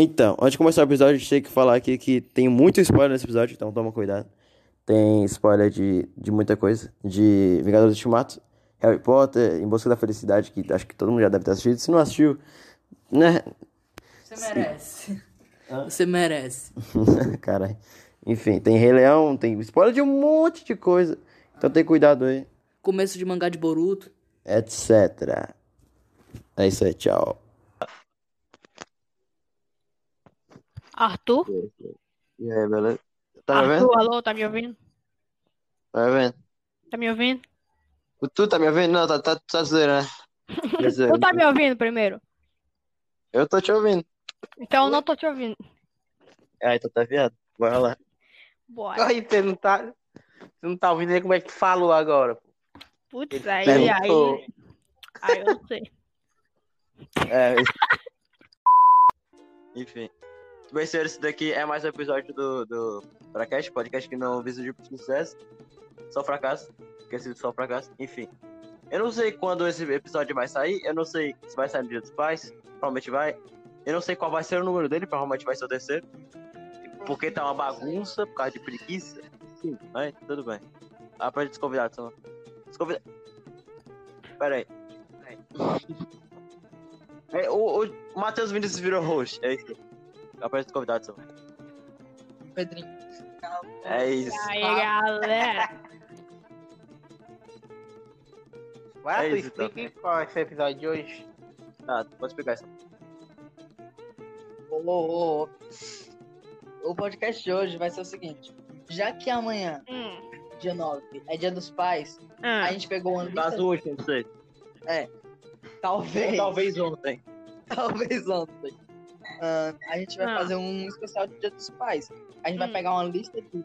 Então, antes de começar o episódio, a gente tem que falar aqui que tem muito spoiler nesse episódio, então toma cuidado. Tem spoiler de, de muita coisa. De Vingadores Ultimato, Harry Potter, Em Busca da Felicidade, que acho que todo mundo já deve ter assistido. Se não assistiu, né? Você merece. Você merece. Caralho. Enfim, tem Rei Leão, tem spoiler de um monte de coisa. Então tem cuidado aí, Começo de mangá de Boruto. etc. É isso aí, tchau. Arthur? E aí, beleza? Tá me vendo? Arthur, alô, tá me ouvindo? Tá me vendo? Tá me ouvindo? O Tu tá me ouvindo? Não, tá, tá, tá zoeira, né? Tu tá me ouvindo primeiro? Eu tô te ouvindo. Então eu não tô te ouvindo. Ah, então tá viado. Bora lá. Bora. Aí você não tá. Você não tá ouvindo aí como é que tu falou agora. pô. Putz, aí, Perguntou. aí. Aí eu não sei. É. Enfim. Bem, senhores, esse daqui é mais um episódio do, do Fracast, podcast que não visa de sucesso. Só fracasso. Esqueci só fracasso. Enfim. Eu não sei quando esse episódio vai sair. Eu não sei se vai sair no Dia dos Pais. Provavelmente vai. Eu não sei qual vai ser o número dele. Provavelmente vai ser o terceiro. Porque tá uma bagunça por causa de preguiça. Sim, mas tudo bem. Ah, pra gente convidar, só. Desconvida... Pera aí. É, o, o Matheus Vinícius virou host, é isso. Apresenta os convidados, só. Pedrinho. É isso. Aí, galera. Vai, É tu isso, então. explica qual é esse episódio de hoje. Ah, pode explicar isso. Ô, ô, ô. O podcast de hoje vai ser o seguinte. Já que amanhã, Hum. dia 9, é dia dos pais, Ah. a gente pegou uma lista... Caso hoje, não sei. Talvez. Talvez ontem. Talvez ontem. Ah, a gente vai Ah. fazer um especial de Dia dos Pais. A gente vai Hum. pegar uma lista de.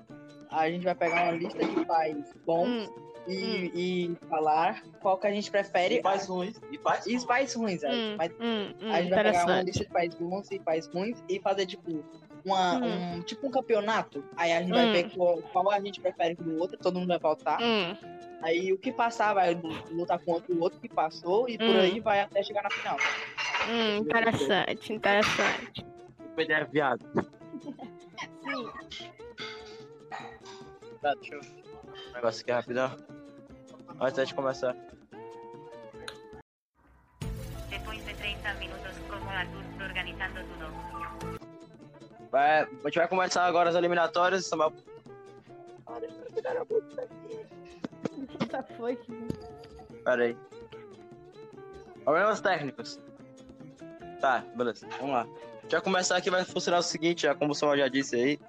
A gente vai pegar uma lista de pais bons Hum. e, e falar qual que a gente prefere. E faz ruins. E faz E pais ruins, velho. Hum. Mas Hum. Hum. a gente vai pegar uma lista de pais bons e pais ruins e fazer tipo. Uma, Hum. um, tipo um campeonato. Aí a gente Hum. vai ver qual, qual a gente prefere do outro, todo mundo vai votar. Hum. Aí o que passar vai lutar contra o outro que passou e por Hum. aí vai até chegar na final. Hum. Interessante, interessante. O Pedro é viado. Tá, deixa eu... Um negócio aqui rapidão. Antes de começar. Vai, a gente vai começar agora as eliminatórias. Samuel. Eita, foi. Pera aí. Problemas técnicos. Tá, beleza. Vamos lá. A gente vai começar aqui, vai funcionar o seguinte, já como o Samuel já disse aí.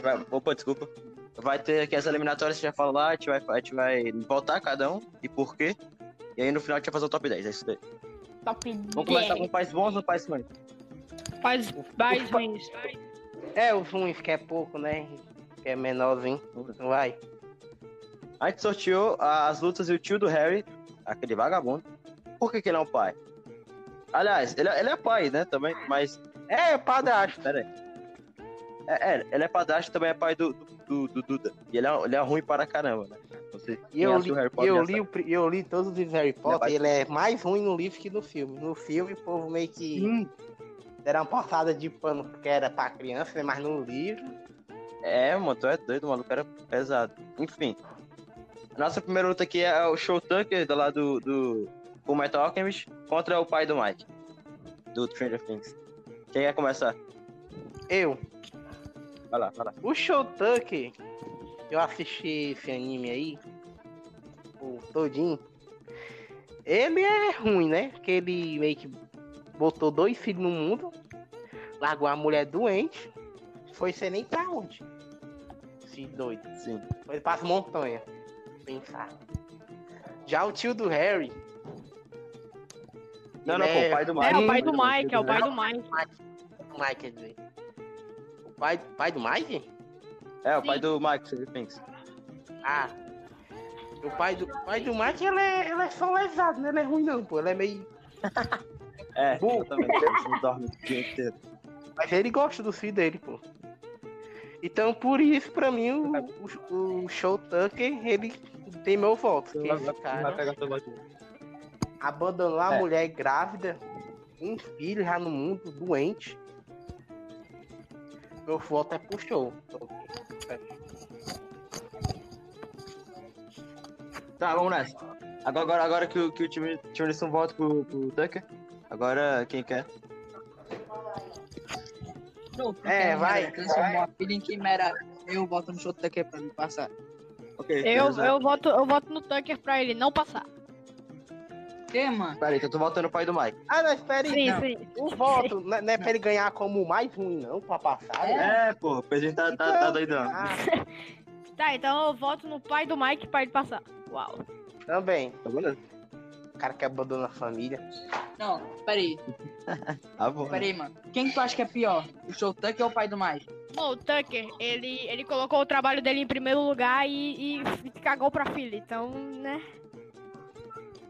Vai... Opa, desculpa. Vai ter aqui as eliminatórias, a gente vai falar, a gente vai, a gente vai votar cada um e por quê. E aí no final a gente vai fazer o top 10, é isso daí. Top Vamos começar 10. com pais bons ou pais ruins? Faz mais ruins. É, os ruins, que é pouco, né? Que é menorzinho. Não vai. A gente sorteou as lutas e o tio do Harry, aquele vagabundo. Por que, que ele é um pai? Aliás, ele, é- ele é pai, né, também, mas É, padrasto. Pera aí. É, é, ele é padrasto também é pai do, do, do- do Duda. E ele é, ele é ruim para caramba, né? Você, E eu li, eu, li, o eu li todos os livros Harry Potter vai- e ele é mais ruim no livro que no filme. No filme, o povo meio que era uma passada de pano porque era pra criança, né? mas no livro. É, mano, tu é doido, o maluco era pesado. Enfim. Nossa primeira luta aqui é o Show Tucker, do lado do, do Metal Alchemist, contra o pai do Mike. Do Stranger Things. Quem quer começar? Eu, Vai lá, vai lá. o Shotuck, eu assisti esse anime aí, o todinho. Ele é ruim, né? Porque ele meio que botou dois filhos no mundo, largou a mulher doente, foi ser nem pra onde. Esse doido. Sim. Foi para as montanhas. Pensar. Já o tio do Harry. Não, não, pô, o pai do Mike. É, o pai do Mike, é o pai do Mike. O Mike, quer dizer. O pai, pai do Mike? É, o pai do Mike, Stranger Things. Ah. O pai do, pai do Mike, ele é, ele é só lesado, né? Ele é ruim não, pô. Ele é meio. É, exatamente. Ele não dorme o dia inteiro. Mas ele gosta do filho dele, pô. Então, por isso, pra mim, o, o, o Show Tucker, ele tem meu voto. Porque esse cara voto. abandonou a É. mulher grávida, um filho já no mundo, doente. Eu volto é pro show. Tá, vamos nessa. Agora, agora, agora que, o- que o time, time Lisson volta pro, pro Tucker. Agora, quem quer? Não, É, quem vai, Transformou a em quimera. Eu boto no show daqui pra me passar. Ok. Eu, eu, voto, eu voto no Tucker pra ele não passar. Que, mano? Peraí, então tu voltando no pai do Mike. Ah, não, espera aí. Sim, não. sim. O voto não é não é pra ele ganhar como o mais ruim, não, pra passar. né? É, pô, o Pedrinho tá, tá, tá doidão. Ah, Tá, então eu voto no pai do Mike pra ele passar. Uau. também. Tá beleza. O cara que abandona a família. Não, peraí, Tá bom. peraí, mano. Quem que tu acha que é pior? O show Tucker ou o pai do mais? Bom, o Tucker, ele, ele colocou o trabalho dele em primeiro lugar e, e cagou pra filha, então, né?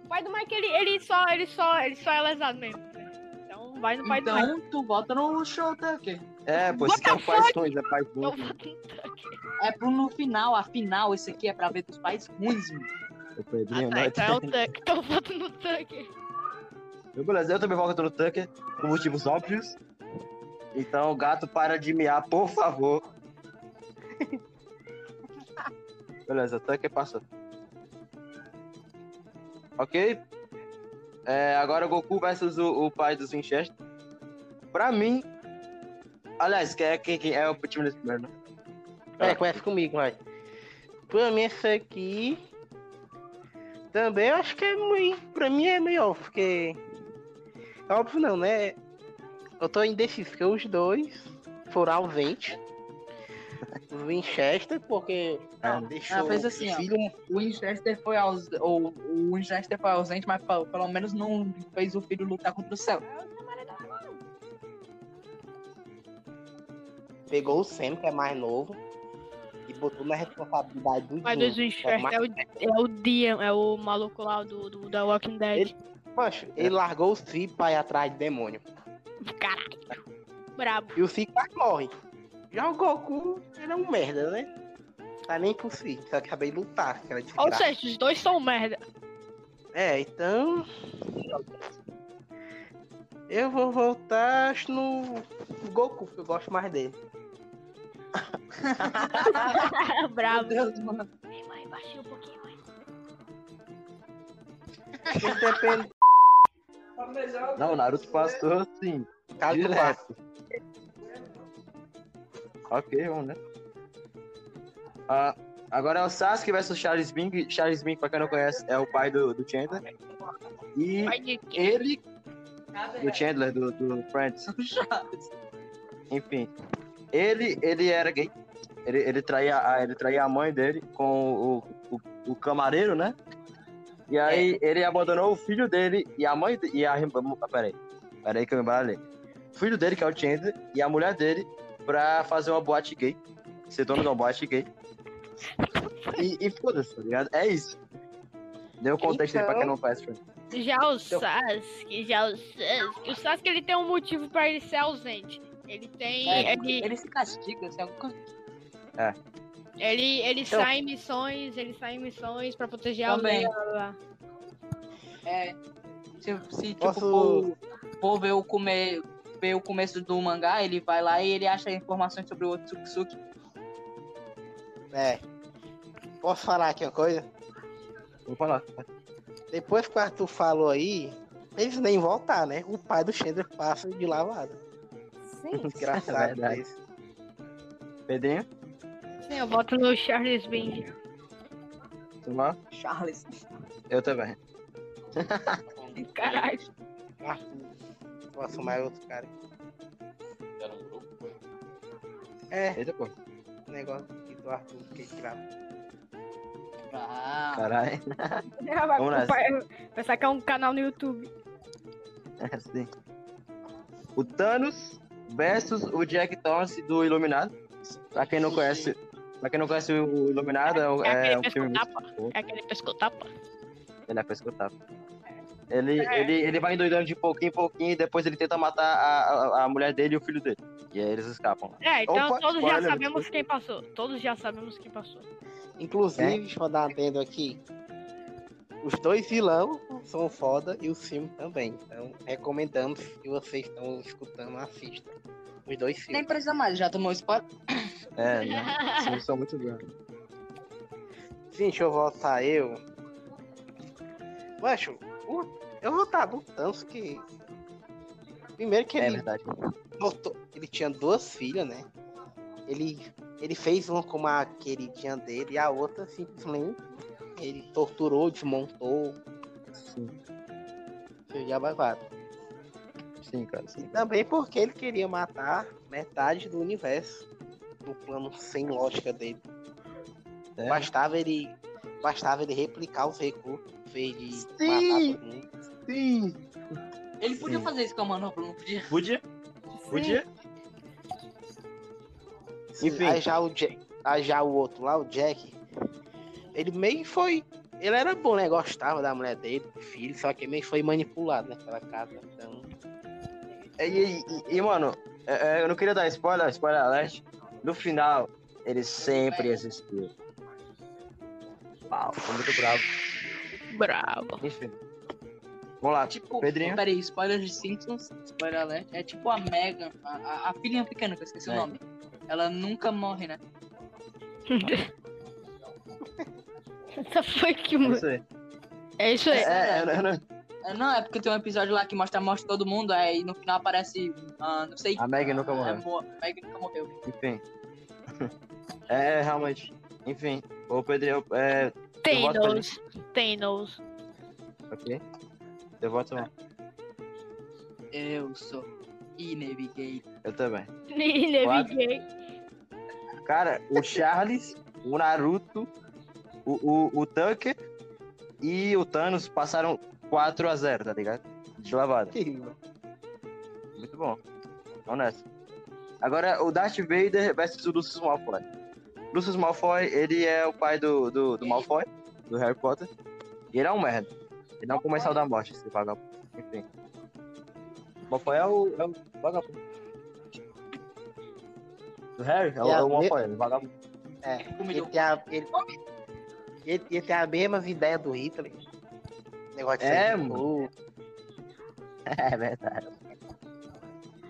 O pai do Mike, ele, ele só, ele só, ele só é lesado mesmo. né? Então vai no pai do Mike. Então tu vota no show Tucker. É, pô, What esse é Eu ruim. voto no Tucker. É pro no final, afinal, esse aqui é pra ver dos pais ruins, mano. O Ah, Pedrinho, tá, né? então é o Tucker. Então eu voto no Tucker. Beleza, eu também volto no Tucker, por motivos óbvios. Então, gato, para de miar, por favor. Beleza, Tucker passou. Ok? É, agora Goku versus o, o pai dos Winchester. Pra mim. Aliás, quem é, quem, quem é o time desse primeiro, né? É, começa comigo, vai. Pra mim, esse aqui. Também eu acho que é meio. Pra mim é melhor, porque. Óbvio não, né? Eu tô indeciso, porque os dois foram ausentes. O Winchester, porque. Ah, deixou ah, fez assim, o ó. filho. O Winchester foi aus... ou, o Winchester foi ausente, mas pelo, pelo menos não fez o filho lutar contra o céu. Pegou o Sam, que é mais novo. E botou na responsabilidade do Pai dos que é Winchester mais é o, é o Dian, é o maluco lá do, do The Walking Dead. Macho, ele largou o Cid pra ir atrás de demônio. Caralho. Brabo. E o Cid quase morre. Já o Goku, ele é um merda, né? Tá nem por si, só que acabei de lutar, aquela Ou desgraça. seja, os dois são merda. É, então. Eu vou voltar no Goku, que eu gosto mais dele. Brabo. Meu Deus, mano. Ei, mãe, baixei um pouquinho, mãe. Depende. Não, o Naruto passou assim. Caso leve. Ok, vamos né? Ah, agora é o Sasuke versus Charles Bing. Charles Bing, pra quem não conhece, é o pai do, do Chandler. E Pai de quê? ele, do Chandler, do, do Friends, enfim. Ele, ele era gay. Ele, ele, traía, a- ele traía a mãe dele com o, o, o camareiro, né? E aí ele abandonou o filho dele e a mãe e a peraí. Peraí que eu me embaralhei. O filho dele, que é o Chandler, e a mulher dele pra fazer uma boate gay. Ser dono de uma boate gay. E, e foda-se, tá ligado? É isso. Deu o contexto aí pra quem não conhece. Já o Sasuke, já o Sasuke. O Sasuke ele tem um motivo pra ele ser ausente. Ele tem. É, ele, ele se castiga, se alguma coisa. ele, ele Então- sai em missões, ele sai em missões pra proteger a Também. aldeia. blá. É. Se, se tipo, Posso- for, for ver, o come, ver o começo do mangá, ele vai lá e ele acha informações sobre o Otsutsuki. É. Posso falar aqui uma coisa? Vou falar. Depois que o Arthur falou aí, eles nem voltar, né? O pai do Chandler passa de lavada. Sim. Desgraçado esse. Pedrinho, Sim, eu voto no Charles Bing. tu lá? Charles. Eu também. Caralho. Vou assumir outro cara. É, Eita, pô. o negócio aqui do Arthur que tirava. Ah, Caralho. Nessa. vai- vai sacar um canal no YouTube. É, sim. O Thanos versus o Jack Torrance do Iluminado. Pra quem não conhece, pra quem não conhece o Iluminado, é, É é um filme. pescotapa. É aquele pescotapa. Ele é pra escutar. Ele, ele, ele vai endoidando de pouquinho em pouquinho e depois ele tenta matar a, a, a mulher dele e o filho dele. E aí eles escapam. É, então Opa, todos já sabemos quem passou. Todos já sabemos quem passou. Inclusive, deixa eu dar um adendo aqui. Os dois vilão são foda e o filme também. Então, recomendamos que vocês estão escutando, assistam. Os dois Nem filmes. precisa mais, já tomou spoiler? É, não. Os filmes são muito bons. Sim, deixa eu voltar eu. Macho, eu vou estar do Thanos que. Primeiro que É ele verdade. botou. Ele tinha duas filhas, né? Ele, ele fez uma com uma queridinha dele e a outra simplesmente ele torturou, desmontou, Sim, a babado. sim, cara. E Sim. também porque ele queria matar metade do universo. No plano sem lógica dele. É. Bastava ele. Bastava ele replicar os recursos, em vez de Sim. matar todo mundo. Sim. Ele podia Sim. fazer isso com a manopla, não podia? Podia? Podia? Enfim. Aí já o Jack, aí já o outro lá, o Jack, ele meio foi. Ele era bom, né? Gostava da mulher dele, do filho, só que meio foi manipulado naquela casa. Então. E, e- e- e, mano, é- é, eu não queria dar spoiler, spoiler alert. No final, ele sempre existiu. Uau, foi muito bravo. Bravo. Enfim. Vamos lá, Tipo, Pedrinho. peraí, spoiler de Simpsons, spoiler alert, é tipo a Megan, a, a, a filhinha pequena, que eu esqueci É. o nome. Ela nunca morre, né? Foi que. É isso aí. É isso aí. É, eu não- eu não- É, Não, é porque tem um episódio lá que mostra a morte de todo mundo, aí no final aparece, ah, não sei... A Megan nunca é, morreu. mo- A Megan nunca morreu. Enfim. É, realmente. Enfim. Ô, Pedrinho, é. Tem voto pra nos. Tem nos. Ok. Eu voto não. Eu sou Inevigate. Eu também. Naviguei. Cara, o Charles, o Naruto, o, o, o Tucker e o Thanos passaram 4x0, tá ligado? De lavada. Muito bom. Honesto. Agora, o Darth Vader versus o Lucius Malfoy. Lucius Malfoy, ele é o pai do, do, do Malfoy, do Harry Potter. E ele é um merda. Ele é um comensal da morte, esse vagabundo. Enfim. Malfoy é o, é o vagabundo. Do Harry? É o, é o Malfoy, é o vagabundo. É, ele tem a. Ele, ele, ele tem a mesma ideia do Hitler. Negócio de É, mano. É verdade.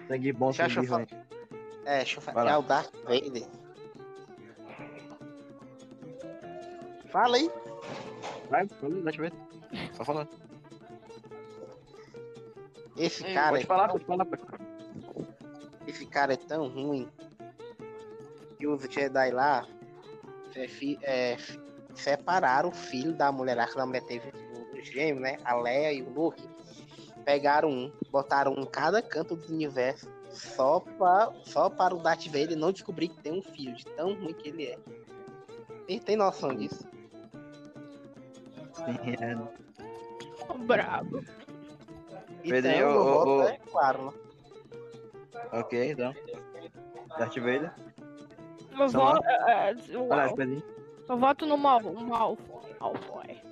Sangue bom, sangue ruim. É, deixa eu falar. É o Darth Vader. Fala aí. Vai, fala, deixa eu ver. Só falando. Esse Ei, cara, Pode é falar, tão- pode falar. Esse cara é tão ruim que os Jedi lá é, fi- é, separaram o filho da mulher lá, que a mulher teve o gêmeo, né? A Leia e o Luke. Pegaram um, botaram um em cada canto do universo só, pra, só para o Darth Vader não descobrir que tem um filho, de tão ruim que ele é. Ele tem noção disso? Sim, é. Bravo. Pedrinho, meu voto ô. é claro, né? Ok, então. Darth Vader. Eu, São lá? vo- é, é, eu- Olha, Pedrinho. Eu voto no Mal, Malfoy. Malfoy.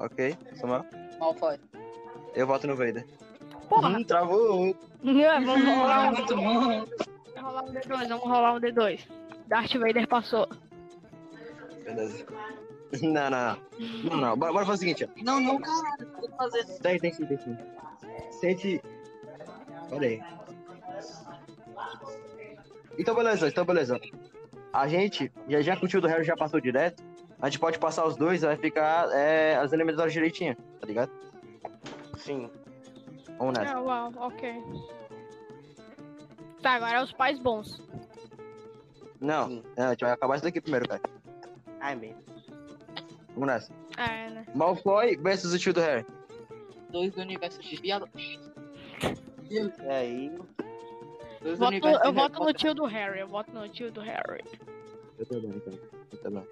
Ok, Samuel. Malfoy. Eu voto no Vader. Porra, Hum, travou. É, vamos rolar Ah, um, muito bom. vamos rolar um D2, vamos rolar um D2. Darth Vader passou. Beleza. Não, não, não. Não, não. Bora, bora fazer o seguinte, ó. Não, não, caralho, tem que fazer. Tem, tem sim, tem sim. Sente. Olha aí. Então, beleza, então, beleza. A gente já, já curtiu do Harry, já passou direto. A gente pode passar os dois, vai ficar é, as eliminatórias direitinho, tá ligado? Sim. Vamos nessa. Ah, uau, ok. Tá, agora é os pais bons. Não, Sim. não, a gente vai acabar isso daqui primeiro, cara. Ai, mesmo. Vamos nessa. É, né? Malfoy versus o tio do Harry. Dois do universo de viado. E aí, Dois do Voto- eu voto no tio do Harry, eu voto no tio do Harry. Eu também, então. Eu também.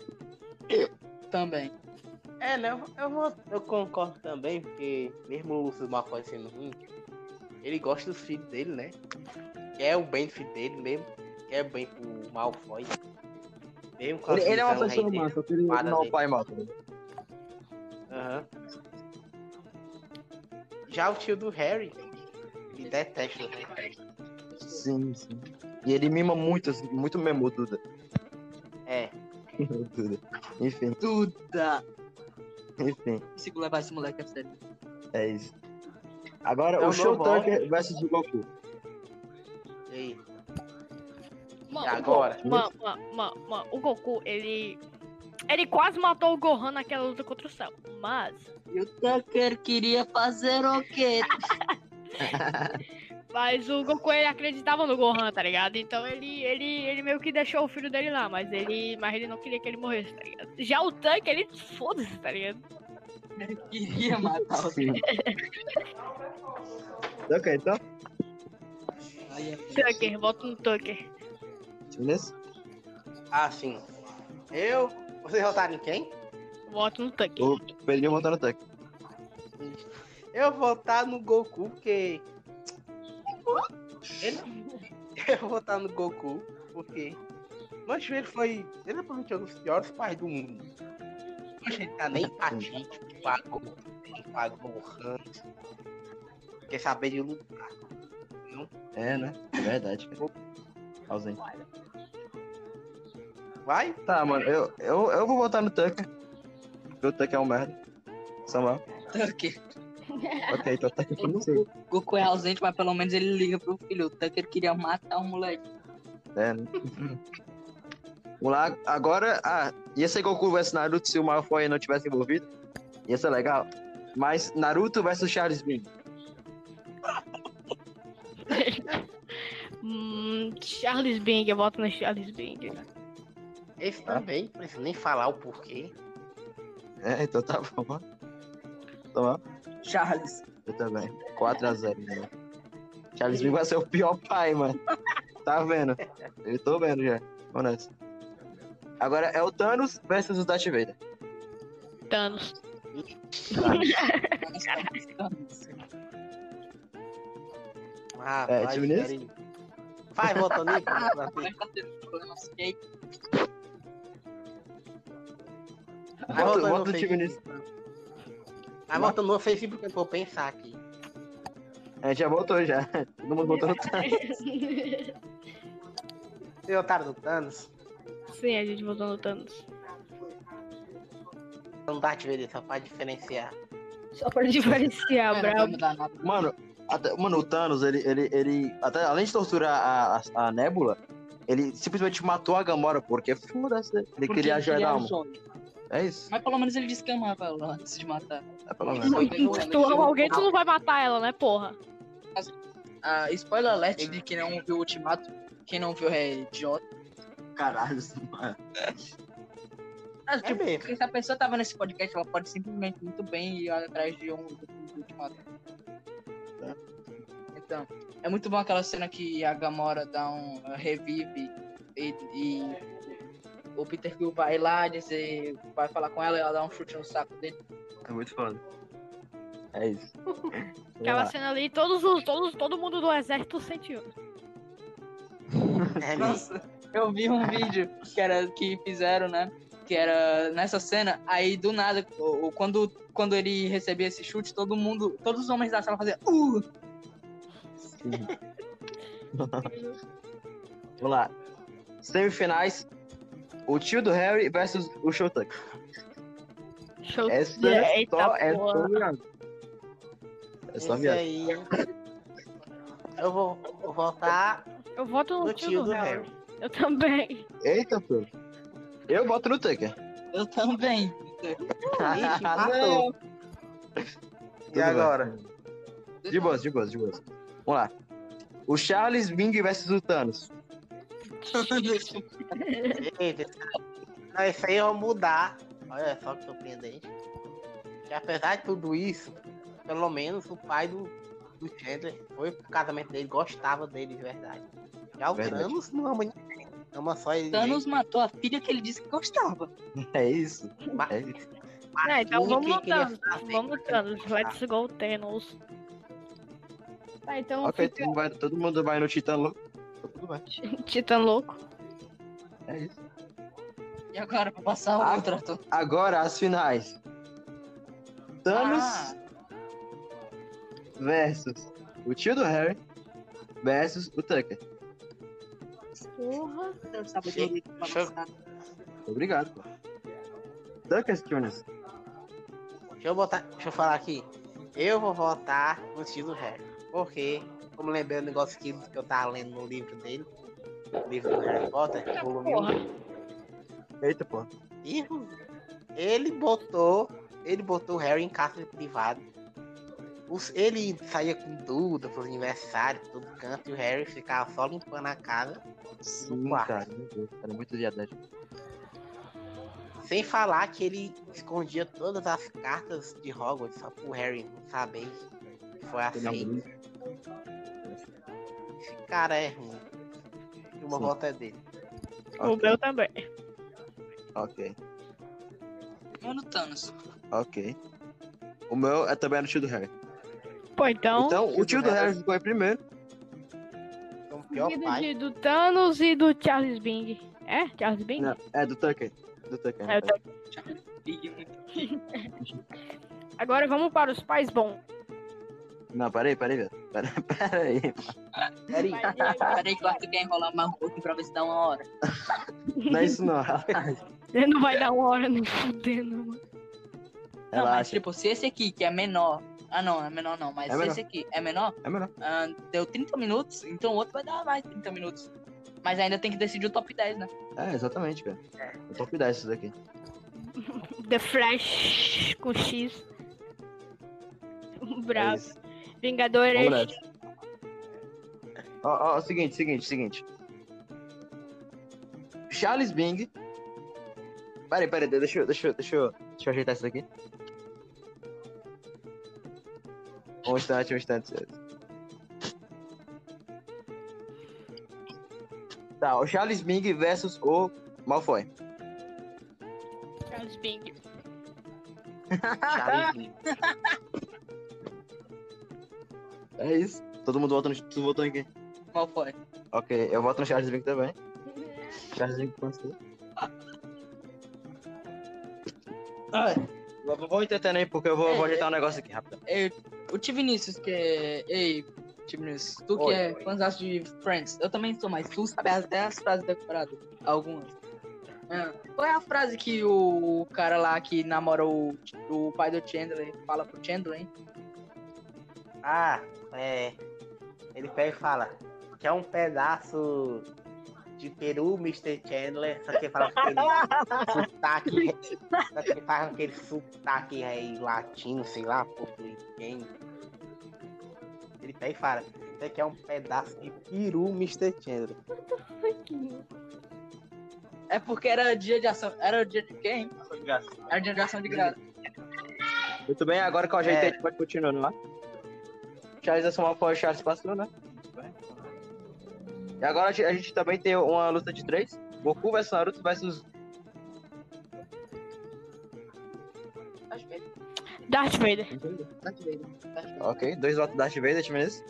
Potter Também. É, né? Eu, eu, vou- eu concordo também, porque mesmo o Lúcio Malfoy sendo ruim, ele gosta dos filhos dele, né? Quer o bem do filho dele mesmo, quer o bem pro Malfoy. Mesmo com Ele, ele é uma pessoa é dele. pai mal. tá ligado? Aham. Já o tio do Harry, ele detesta o Harry. Sim, sim. E ele mima muito, assim, muito mesmo o Duda. É, Duda. Enfim. Duda. Enfim, consigo levar esse moleque a sério. é isso. Agora, É o Show Tucker versus o Goku. Mano, E agora? Mano, mano, mano, mano, o Goku, ele. Ele quase matou o Gohan naquela luta contra o céu. Mas. E o Tucker queria fazer o quê? Mas o Goku ele acreditava no Gohan, tá ligado? Então ele, ele, ele meio que deixou o filho dele lá, mas ele, mas ele não queria que ele morresse, tá ligado? Já o Tanque, ele foda-se, tá ligado? Ele queria matar o Tucker. Ok, então. É Tucker, volta no Tucker. Beleza? ah, sim. Eu. Vocês votaram em quem? Volta no Tucker. O Pedrinho voltando no Tucker. Eu vou votar no Goku, porque. Ele... Eu vou votar no Goku, porque. Mancho, ele foi. Ele é provavelmente um dos piores pais do mundo. Mancho, ele tá nem empático, pagou, pagou o Hans. Quer saber de lutar. É, né? É verdade, cara. Ausente. Vai? Tá, mano, eu, eu, eu vou votar no Tucker. Porque o Tucker é um merda. Samuel. Tucker. Ok, então Tucker foi você. Goku é ausente, mas pelo menos ele liga pro filho. O Tucker queria matar o moleque. É, né? Vamos lá, agora. Ah, ia ser Goku vs Naruto se o Malfoy não tivesse envolvido. Ia ser legal. Mas Naruto vs Charles Bing. Hum, Charles Bing, eu voto no Charles Bing. Esse também, não precisa nem falar o porquê. É, então tá bom. Tá bom. Charles. Eu também. 4x0, né? Charles Bing vai ser o pior pai, mano. Tá vendo? Eu tô vendo já. Vamos nessa. Agora é o Thanos versus o Darth Vader. Thanos. Ah, É, vai, time nisso? Vai, volta nisso. Vai bota o time nisso. Vai voltando no Facebook porque eu vou pensar aqui. A gente já voltou já. Todo mundo voltou no Thanos. Você otário do Thanos? Sim, a gente votou no Thanos. Não dá de ver só pra diferenciar. Só pra diferenciar, brabo. Mano, até- mano, o Thanos, ele, ele, ele até, além de torturar a, a, a Nebula, ele simplesmente matou a Gamora, porque foda-se. Ele Porque queria ele ajudar queria É isso. Mas pelo menos ele descamava ela antes de matar. É pelo menos. Tu, doendo, alguém tu não vai matar ela, né, porra? Ah, spoiler alert de quem não viu o Ultimato. Quem não viu é idiota. Caralho, Ah, tipo, mesmo. se a pessoa tava nesse podcast, ela pode simplesmente muito bem ir atrás de um Ultimato. Então, é muito bom aquela cena que a Gamora dá um revive e, e o Peter Quill vai lá dizer, vai falar com ela e ela dá um chute no saco dele. É muito foda. É isso. Aquela lá. cena ali, todos os, todos, todo mundo do exército sentiu. É. Nossa, eu vi um vídeo que era que fizeram, né? Que era nessa cena, aí do nada, quando, quando ele recebia esse chute, todo mundo, todos os homens da sala faziam uh! Vamos lá. Semifinais. O tio do Harry versus o Showtuck. Show. Essa é Eita só, é só viado. É só viado. aí. Eu vou, vou votar Eu voto no no tio, tio do do Harry. Harry. Eu também. Eita, pô. Eu boto no Tucker. Eu também. Ixi, matou. E agora? De boas, de boas, de boas. Vamos lá. O Charles Bing versus o Thanos. Não, isso aí eu vou mudar. Olha só que surpreendente. Que apesar de tudo isso, pelo menos o pai do, do Chandler foi pro casamento dele, gostava dele de verdade. Já o Verdade. Thanos não ama ninguém. Ama só ele. Thanos matou a filha que ele disse que gostava. É isso. Ma- É isso. É, então o vamos lutando. Vamos lutando. Let's go, Thanos. Tá, então Ok, fica todo mundo vai, todo mundo vai no Titã Louco. Tá Tudo bem. Titã louco. É isso. E agora, pra passar o Ah. outro ator. Agora as finais. Thanos Ah, versus o tio do Harry versus o Tucker. Porra. eu passar. Obrigado, pô. Tucker Jones. Deixa eu botar. Deixa eu falar aqui. Eu vou votar no estilo Harry. Porque, como lembrei o negócio que, que eu tava lendo no livro dele, o livro do Harry Potter, volume 1. Porra. Eita, pô. E ele botou. Ele botou o Harry em casa privada. Os- ele saía com Duda pros aniversários, todo canto, e o Harry ficava só limpando a casa. Sim, quarto. cara. Era muito viadagem. Sem falar que ele escondia todas as cartas de Hogwarts só pro Harry não saber que foi um assim. Esse cara é ruim. E uma Sim. volta é dele. O meu também. ok, Mano, Thanos. ok. O meu é também no tio do Harry. Pô, então. Então, o tio do Harry- Harry ficou em primeiro. Então, o pior seguido pai. de- do Thanos e do Charles Bing. É? Charles Bing? Não, é do Tucker. Do Tucker. É, Big muito. Agora vamos para os pais bons. Não, peraí, peraí, velho. Pera, peraí. Peraí, Peraí que o Arthur quer enrolar mais um pouquinho pra ver se dá uma hora. Não é isso não. Ele não vai dar uma hora nem fudendo, mano. Não, mas Relaxa. tipo, se esse aqui, que é menor. Ah, não, é menor não. Mas É se menor. esse aqui é menor, É melhor. ah, deu 30 minutos, então o outro vai dar mais 30 minutos. Mas ainda tem que decidir o top 10, né? É, exatamente, cara. O top 10 isso daqui. The Flash com X. É Bravo. isso. Vingadores. Nessa. Ó, ó, seguinte, seguinte, seguinte. Charles Bing. Peraí, peraí, deixa eu, deixa eu, deixa eu, deixa eu ajeitar isso aqui. Um instante, um instante. Tá, o Charles Bing versus o Malfoy. Charles Bing. Charles Lee. É isso. Todo mundo vota no, tu votou em quem? Qual foi? Ok, eu voto no Charles Bing também. Charles Bing passou. Ah, vou, vou entendendo aí, porque eu vou, vou ajeitar um negócio aqui rápido. Ei, o T. Vinícius, que é. Ei, T. Vinícius, tu que Oi, é fãzão de Friends, eu também sou, mas tu sabe até as frases decoradas. Algumas. Ah, qual é a frase que o cara lá que namora o, o pai do Chandler fala pro Chandler, hein? Ah, é. Ele pega e fala que é um pedaço de peru, Mr. Chandler, só que fala com aquele sotaque. Só que fala com aquele sotaque aí latino, sei lá, português. Ele pega e fala, isso aqui é um pedaço de peru, Mr. Chandler. É porque era dia de ação. Era dia de quem? Era dia de ação de graça. Muito bem, agora que eu ajeitei, É. a gente pode continuar lá. Charles é Malfoy e Charles passou, né? E agora a gente, também tem uma luta de três. Goku versus Naruto versus... Darth Vader. Ok, dois votos Darth Vader, time nesse.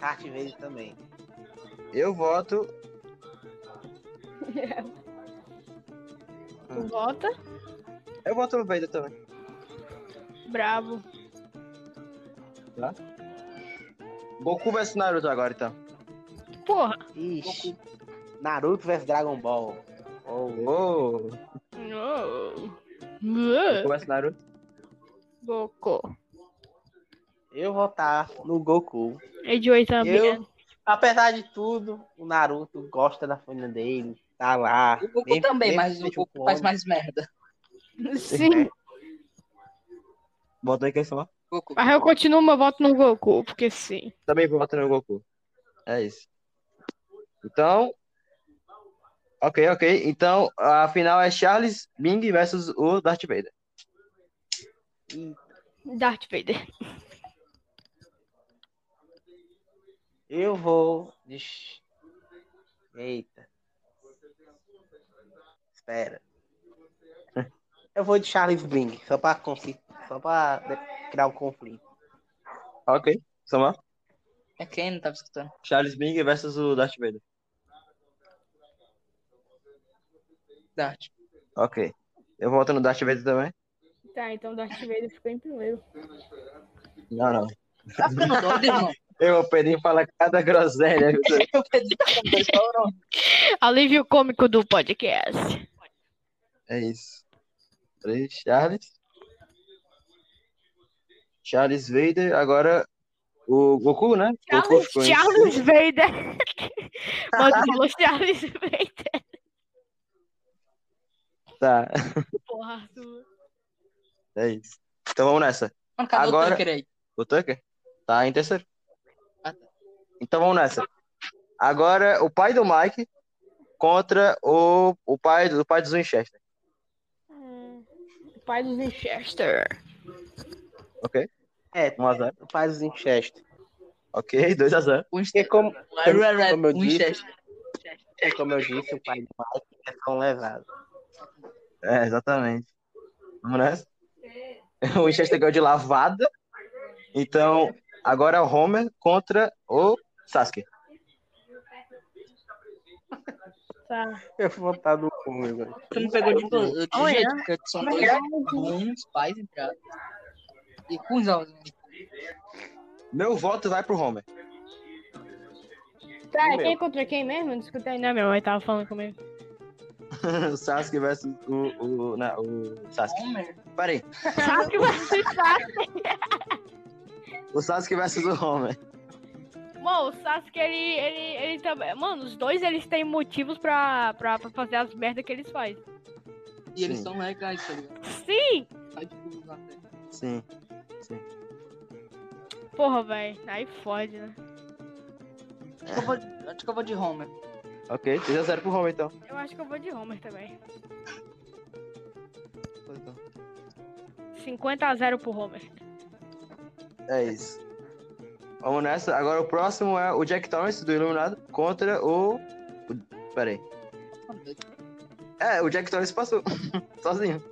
Darth Vader também. Eu voto... Volta. Eu voto no Vader também. Bravo. Goku versus Naruto agora, então. Porra. Ixi. Naruto vs Dragon Ball. Oh, Oh, Oh. Goku versus Naruto. Goku. eu vou votar no Goku. Edway também. Eu, apesar de tudo, o Naruto gosta da família dele, tá lá. O Goku Mesmo- também, mesmo mas o Goku faz mais merda. Sim. Bota aí quem só. Goku. Mas eu continuo meu voto no Goku, porque sim. Também voto no Goku. É isso. Então... Ok, ok. Então, a final é Charles Bing versus o Darth Vader. Darth Vader. eu vou. de- Eita. Espera. Eu vou de Charles Bing, só pra, confi- só pra criar um conflito. Ok. Samar? É quem não tava escutando? Charles Bing versus o Darth Vader. Dart. Ok. Eu voto no Darth Vader também. Tá, então Darth Vader ficou em primeiro. Não, não. Tá ficando doido, irmão? Eu, o Pedrinho, fala cada groselha. Eu. Alívio cômico do podcast. É isso. Três, Charles. Charles Vader, agora o Goku, né? Goku Charles, ficou em Charles Vader. Tu falou Charles Vader. Tá, Porra, Arthur. é isso. Então vamos nessa. Mano, Agora- o Tucker aí? O Tucker? Tá em terceiro. Ah, tá. Então vamos nessa. Agora o pai do Mike contra o, o pai do o pai dos Winchester. Hum, Pai dos Winchester. Ok? É, 1x0. o pai dos Winchester. Ok, 2x0. Porque como, Winchester. como eu disse, como eu disse, o pai do Mike é tão lesado. É, exatamente. Vamos nessa? O Winchester ganhou de lavada. Então, agora o Homer contra o Sasuke. Tá. Eu vou votar no Homer, velho. Tu não pegou de, de Olha. jeito, porque são dois bons pais, entre E cuzão. né? Meu voto vai pro Homer. Tá, Meu. quem contra quem mesmo? Não escutei, né? Minha mãe tava falando comigo. o Sasuke versus o, o, não, o Sasuke. Homer. Peraí. Sasuke versus Sasuke. O Sasuke versus o Homer. Mano, o Sasuke, ele, ele, ele também... Mano, os dois, eles têm motivos pra, pra, pra fazer as merdas que eles fazem. E eles Sim. são legais, tá ligado? Sim! Sai Sim. Porra, velho. Aí fode, né? Acho que eu vou, acho que eu vou de Homer. Ok, 3x0 pro Homer então. Eu acho que eu vou de Homer também. 50 a 0 pro Homer. É isso. Vamos nessa. Agora o próximo é o Jack Torrance do Iluminado contra o. o... Peraí. É, o Jack Torrance passou. Sozinho.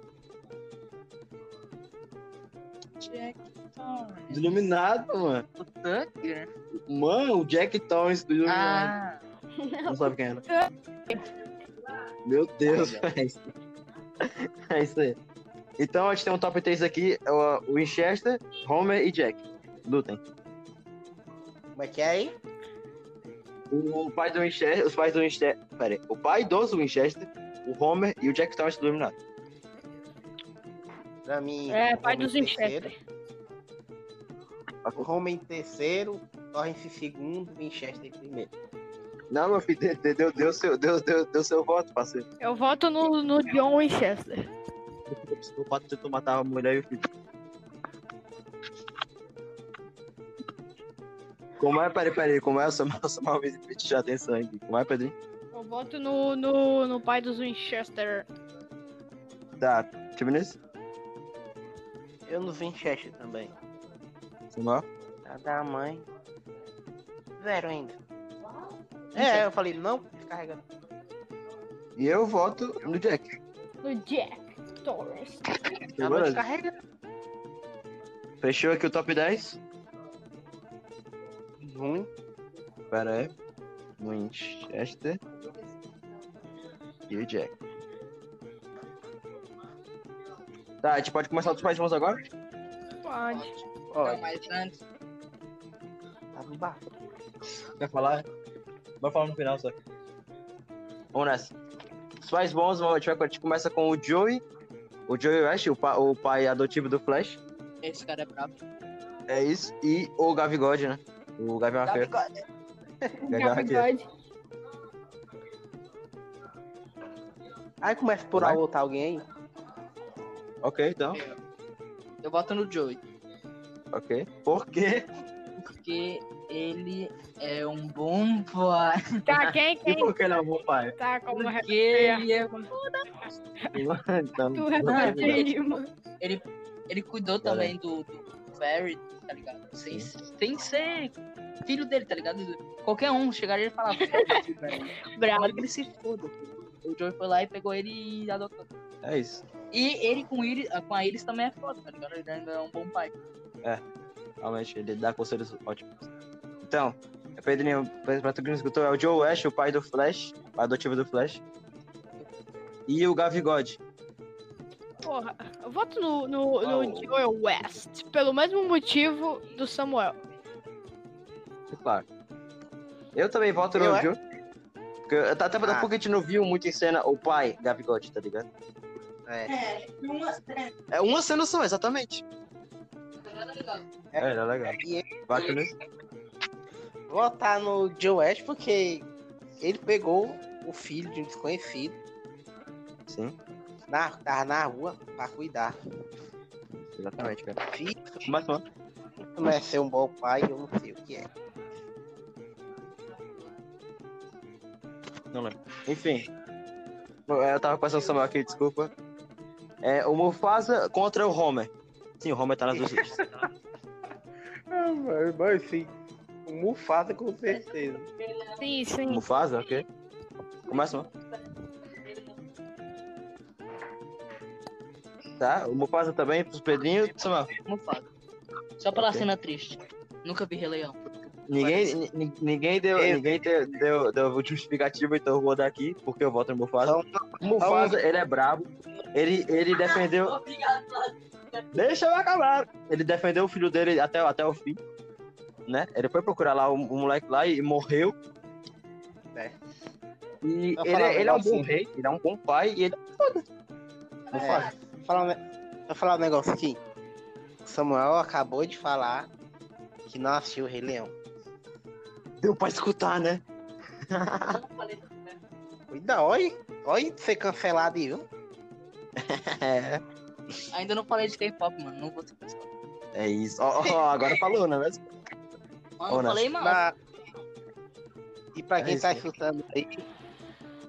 Jack Torrance. Do Iluminado, mano. O Tucker? Mano, o Jack Torrance do Iluminado. Ah, Não sabe quem é, né? Meu Deus, velho. É isso aí. Então a gente tem um top 3 aqui: é o o Winchester, Homer e Jack. Lutem. Como é que é aí? O pai do Winchester, os pais do Winchester. Pera aí. O pai dos Winchester, o Homer e o Jack Torrance do Iluminado. Pra mim. É, pai dos Winchester. Homer em terceiro, Torrance em segundo, Winchester em primeiro. Não, meu filho, deu, deu, deu, seu, deu, deu, deu seu voto, parceiro. Eu voto no, no John Winchester. O psicopata tentou matar a mulher e o filho. Como é, peraí, peraí, como é? Eu sou mal, sou mal vez de prestar atenção aqui. Como é, Pedrinho? Eu voto no, no, no pai dos Winchester. Tá, nisso? Eu no Winchester também. Samuel? A da mãe. Zero ainda. É, eu falei, não, descarregando. E eu voto no Jack. No Jack Torres. Tá descarregando. Fechou aqui o top 10. Ruim. Pera aí. Winchester. E o Jack. Tá, a gente pode começar dos pais irmãos agora? Pode. Olha, mas antes. tá no bar. Quer falar? Vai falar no final só. Vamos nessa. Os pais bons, a gente, vai, a gente começa com o Joey. O Joey West, o, pa- o pai adotivo do Flash. Esse cara é brabo. É isso. E o Gavigode, né? O Gavião Arqueiro. Gavião Arqueiro. Gabigode. Aí começa por Vai. outro alguém aí. Ok, então. Eu voto no Joey. Ok. Por quê? Porque ele é um bom pai. Tá, quem, E quem por que ele é um bom pai? tá como Porque ele é. então, Tu mano. Ele, ele cuidou também do, do Barry, tá ligado? Sem, sem ser filho dele, tá ligado? Qualquer um chegaria e falava, foda-se, velho. Bravo. Ele se foda. O Joey foi lá e pegou ele e adotou. é isso. E ele com, Iris, com a Iris também é foda, tá ligado? Ele ainda é um bom pai. Realmente, ele dá conselhos ótimos. Então, Pedrinho, pra tu que não escutou, é o Joe West, o pai do Flash, o adotivo do Flash. E o Gavigode. Porra, eu voto no, no, no Oh. Joel West. Pelo mesmo motivo do Samuel. É claro. Eu também voto no Eu, é? Joe. Porque, até até Ah. porque a gente não viu muito em cena o pai Gavigode, tá ligado? É. É uma cena só, exatamente. É, é legal. E nisso. votar no Joe West porque ele pegou o filho de um desconhecido Sim, na, tava na rua pra cuidar. exatamente, cara. Filho, Mas, mano, não é ser um bom pai, eu não sei o que é. não lembro. Enfim. Eu tava passando o Samuel aqui, desculpa. É, o Mufasa contra o Homer. Sim, o Homer tá nas duas listas. Ah, mas, mas sim, o Mufasa com certeza. Sim, sim. Mufasa, ok. Começa, mano. Tá, o Mufasa também, pros Pedrinhos. Samuel, Mufasa. Só pela Ok. cena triste. Nunca vi Rei Leão. ninguém, ni- ninguém, deu, Eu- ninguém deu, deu, deu justificativa, então eu vou dar aqui, porque eu voto no Mufasa. Então, O Mufasa, ele é brabo. Ele, ele defendeu. Deixa eu acabar. Ele defendeu o filho dele até, até o fim. Né? Ele foi procurar lá o, o moleque lá e morreu. É. E Eu ele, ele é um assim. bom rei, ele é um bom pai e ele. É, vou falar, um ne- vou falar um negócio aqui. O Samuel acabou de falar que não assistiu o Rei Leão. Deu pra escutar, né? Cuida, olha, olha ser cancelado aí, viu? É, Ainda não falei de K-pop, mano. Não vou ser cancelado. é isso. Ó, ó, agora falou, né? mesmo? Mano, não falei, mano. Pra- E pra É quem isso tá escutando aí,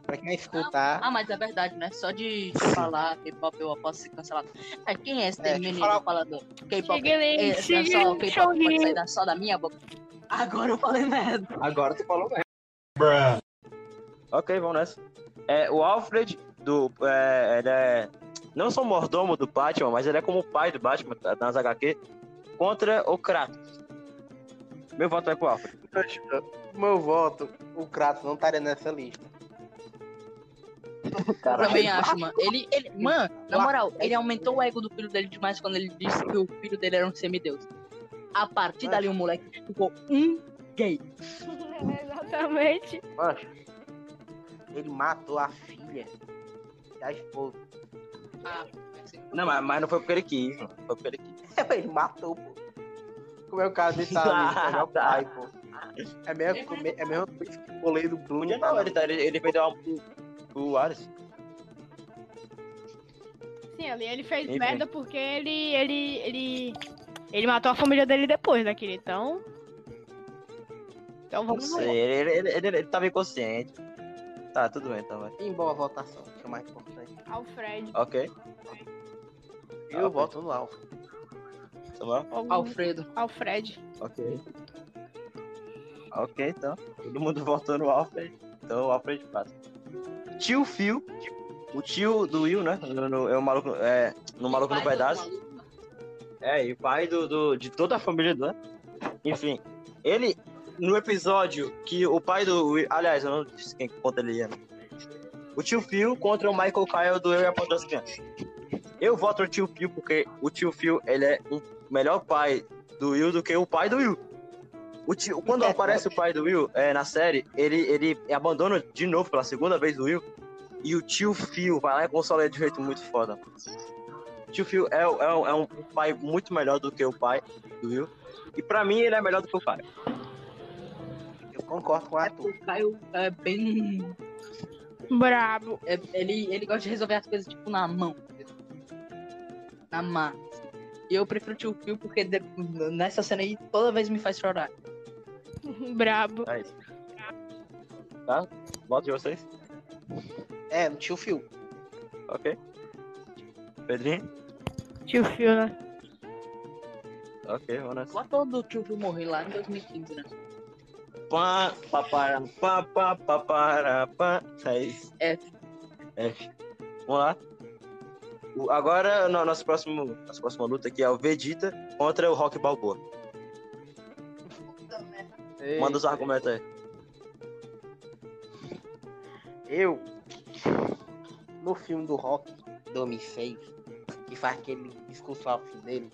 pra quem escutar, Ah, mas é verdade, né? Só de falar K-pop eu posso ser cancelado. É, quem é esse É, menino falar- falador? K-pop é, é só K-pop pode sair da- só da minha boca. Agora eu falei merda. Agora tu falou mesmo. Ok, vamos nessa. É, o Alfred, do, é, ele é não só mordomo do Batman, mas ele é como o pai do Batman tá, nas HQ, contra o Kratos. Meu voto vai pro Alfred. meu voto, o Kratos não estaria nessa lista. Eu também acho, mano. Ele, ele, mano, na moral, ele aumentou o ego do filho dele demais quando ele disse que o filho dele era um semideus. A partir dali, o moleque ficou um gay. Exatamente. Mancha, ele matou a filha e a esposa. Ah, Não, mas, mas não foi porque ele quis, mano. Foi porque ele quis. ele matou, pô. Como é o caso desse é meu pai, pô. É come- é coisa que o goleiro do Bruno. Tá não, ele, tá- ele, ele perdeu o, o Ares. Sim, ali ele fez Enfim. merda porque ele, ele, ele, ele matou a família dele depois daquele, então... Então Não vamos sei, lá. ele, ele, ele, ele tava inconsciente. Tá, tudo bem, então vai. Em boa votação, que é o mais importante. Alfred. Ok. Eu voto no Alfa. Samuel? Algum- Alfredo. Alfred. Ok. Ok, então. Todo mundo votou no Alfred. Então o Alfred passa. Tio Phil. O tio do Will, né? No, no- é o maluco, é, no Maluco no Pedaço. É, e o pai do, do- de toda a família do. Enfim, ele, no episódio que o pai do. Aliás, eu não disse quem conta ele né? O tio Phil contra o Michael Kyle do Eu e a Ponta das Crianças. Eu voto no tio Phil porque o tio Phil ele é um melhor pai do Will do que o pai do Will. O tio, quando aparece o pai do Will é, na série, ele, ele abandona de novo pela segunda vez o Will. E o tio Phil vai lá e consola ele de um jeito muito foda. O tio Phil é, é, é um pai muito melhor do que o pai do Will. E pra mim ele é melhor do que o pai. Eu concordo com o Arthur. O Caio é bem. Brabo. é- ele, ele gosta de resolver as coisas, tipo, na mão. Na massa. E eu prefiro o tio Phil porque de- nessa cena aí toda vez me faz chorar. Brabo. É isso. Tá? Voto de vocês? É, no tio Phil. Ok. Pedrinho? Tio Phil, né? Ok, vamos nessa. O tio Phil morreu lá em 2015, né? Pá, papara, pá, pá, papara, pá. É isso. F. F. Vamos lá. O- Agora, no, nosso próximo, nossa próxima luta aqui é o Vegeta contra o Rock Balboa. Manda os argumentos aí. Eu, no filme do Rock 2006, que faz aquele discurso ao fim dele,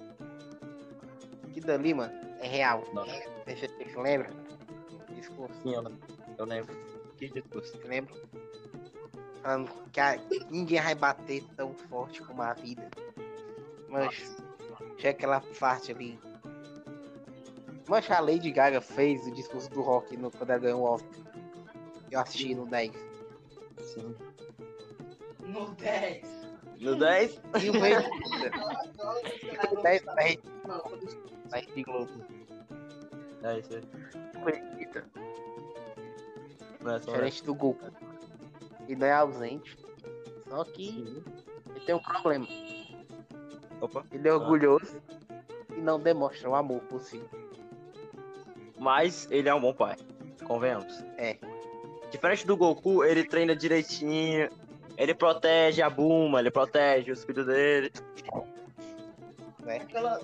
que dali, mano, é real. Nossa. Você lembra? Discurso, Sim, eu, eu lembro. Que discurso. você lembra? Falando que a- ninguém vai bater tão forte como a vida. Mas, tinha aquela parte ali Mancha, a Lady Gaga fez o discurso do rock no, quando ela ganhou o Oscar. Eu assisti no 10. Sim. No 10. No 10? E o meio. no 10 10 10 de Globo. É isso aí. É Diferente do Goku. Ele não é ausente. Só que ele tem um problema. Opa. Ele é orgulhoso e não demonstra o amor por si. Mas ele é um bom pai. Convenhamos. É. Diferente do Goku, ele treina direitinho. Ele protege a Buma, ele protege os filhos dele. Aquela...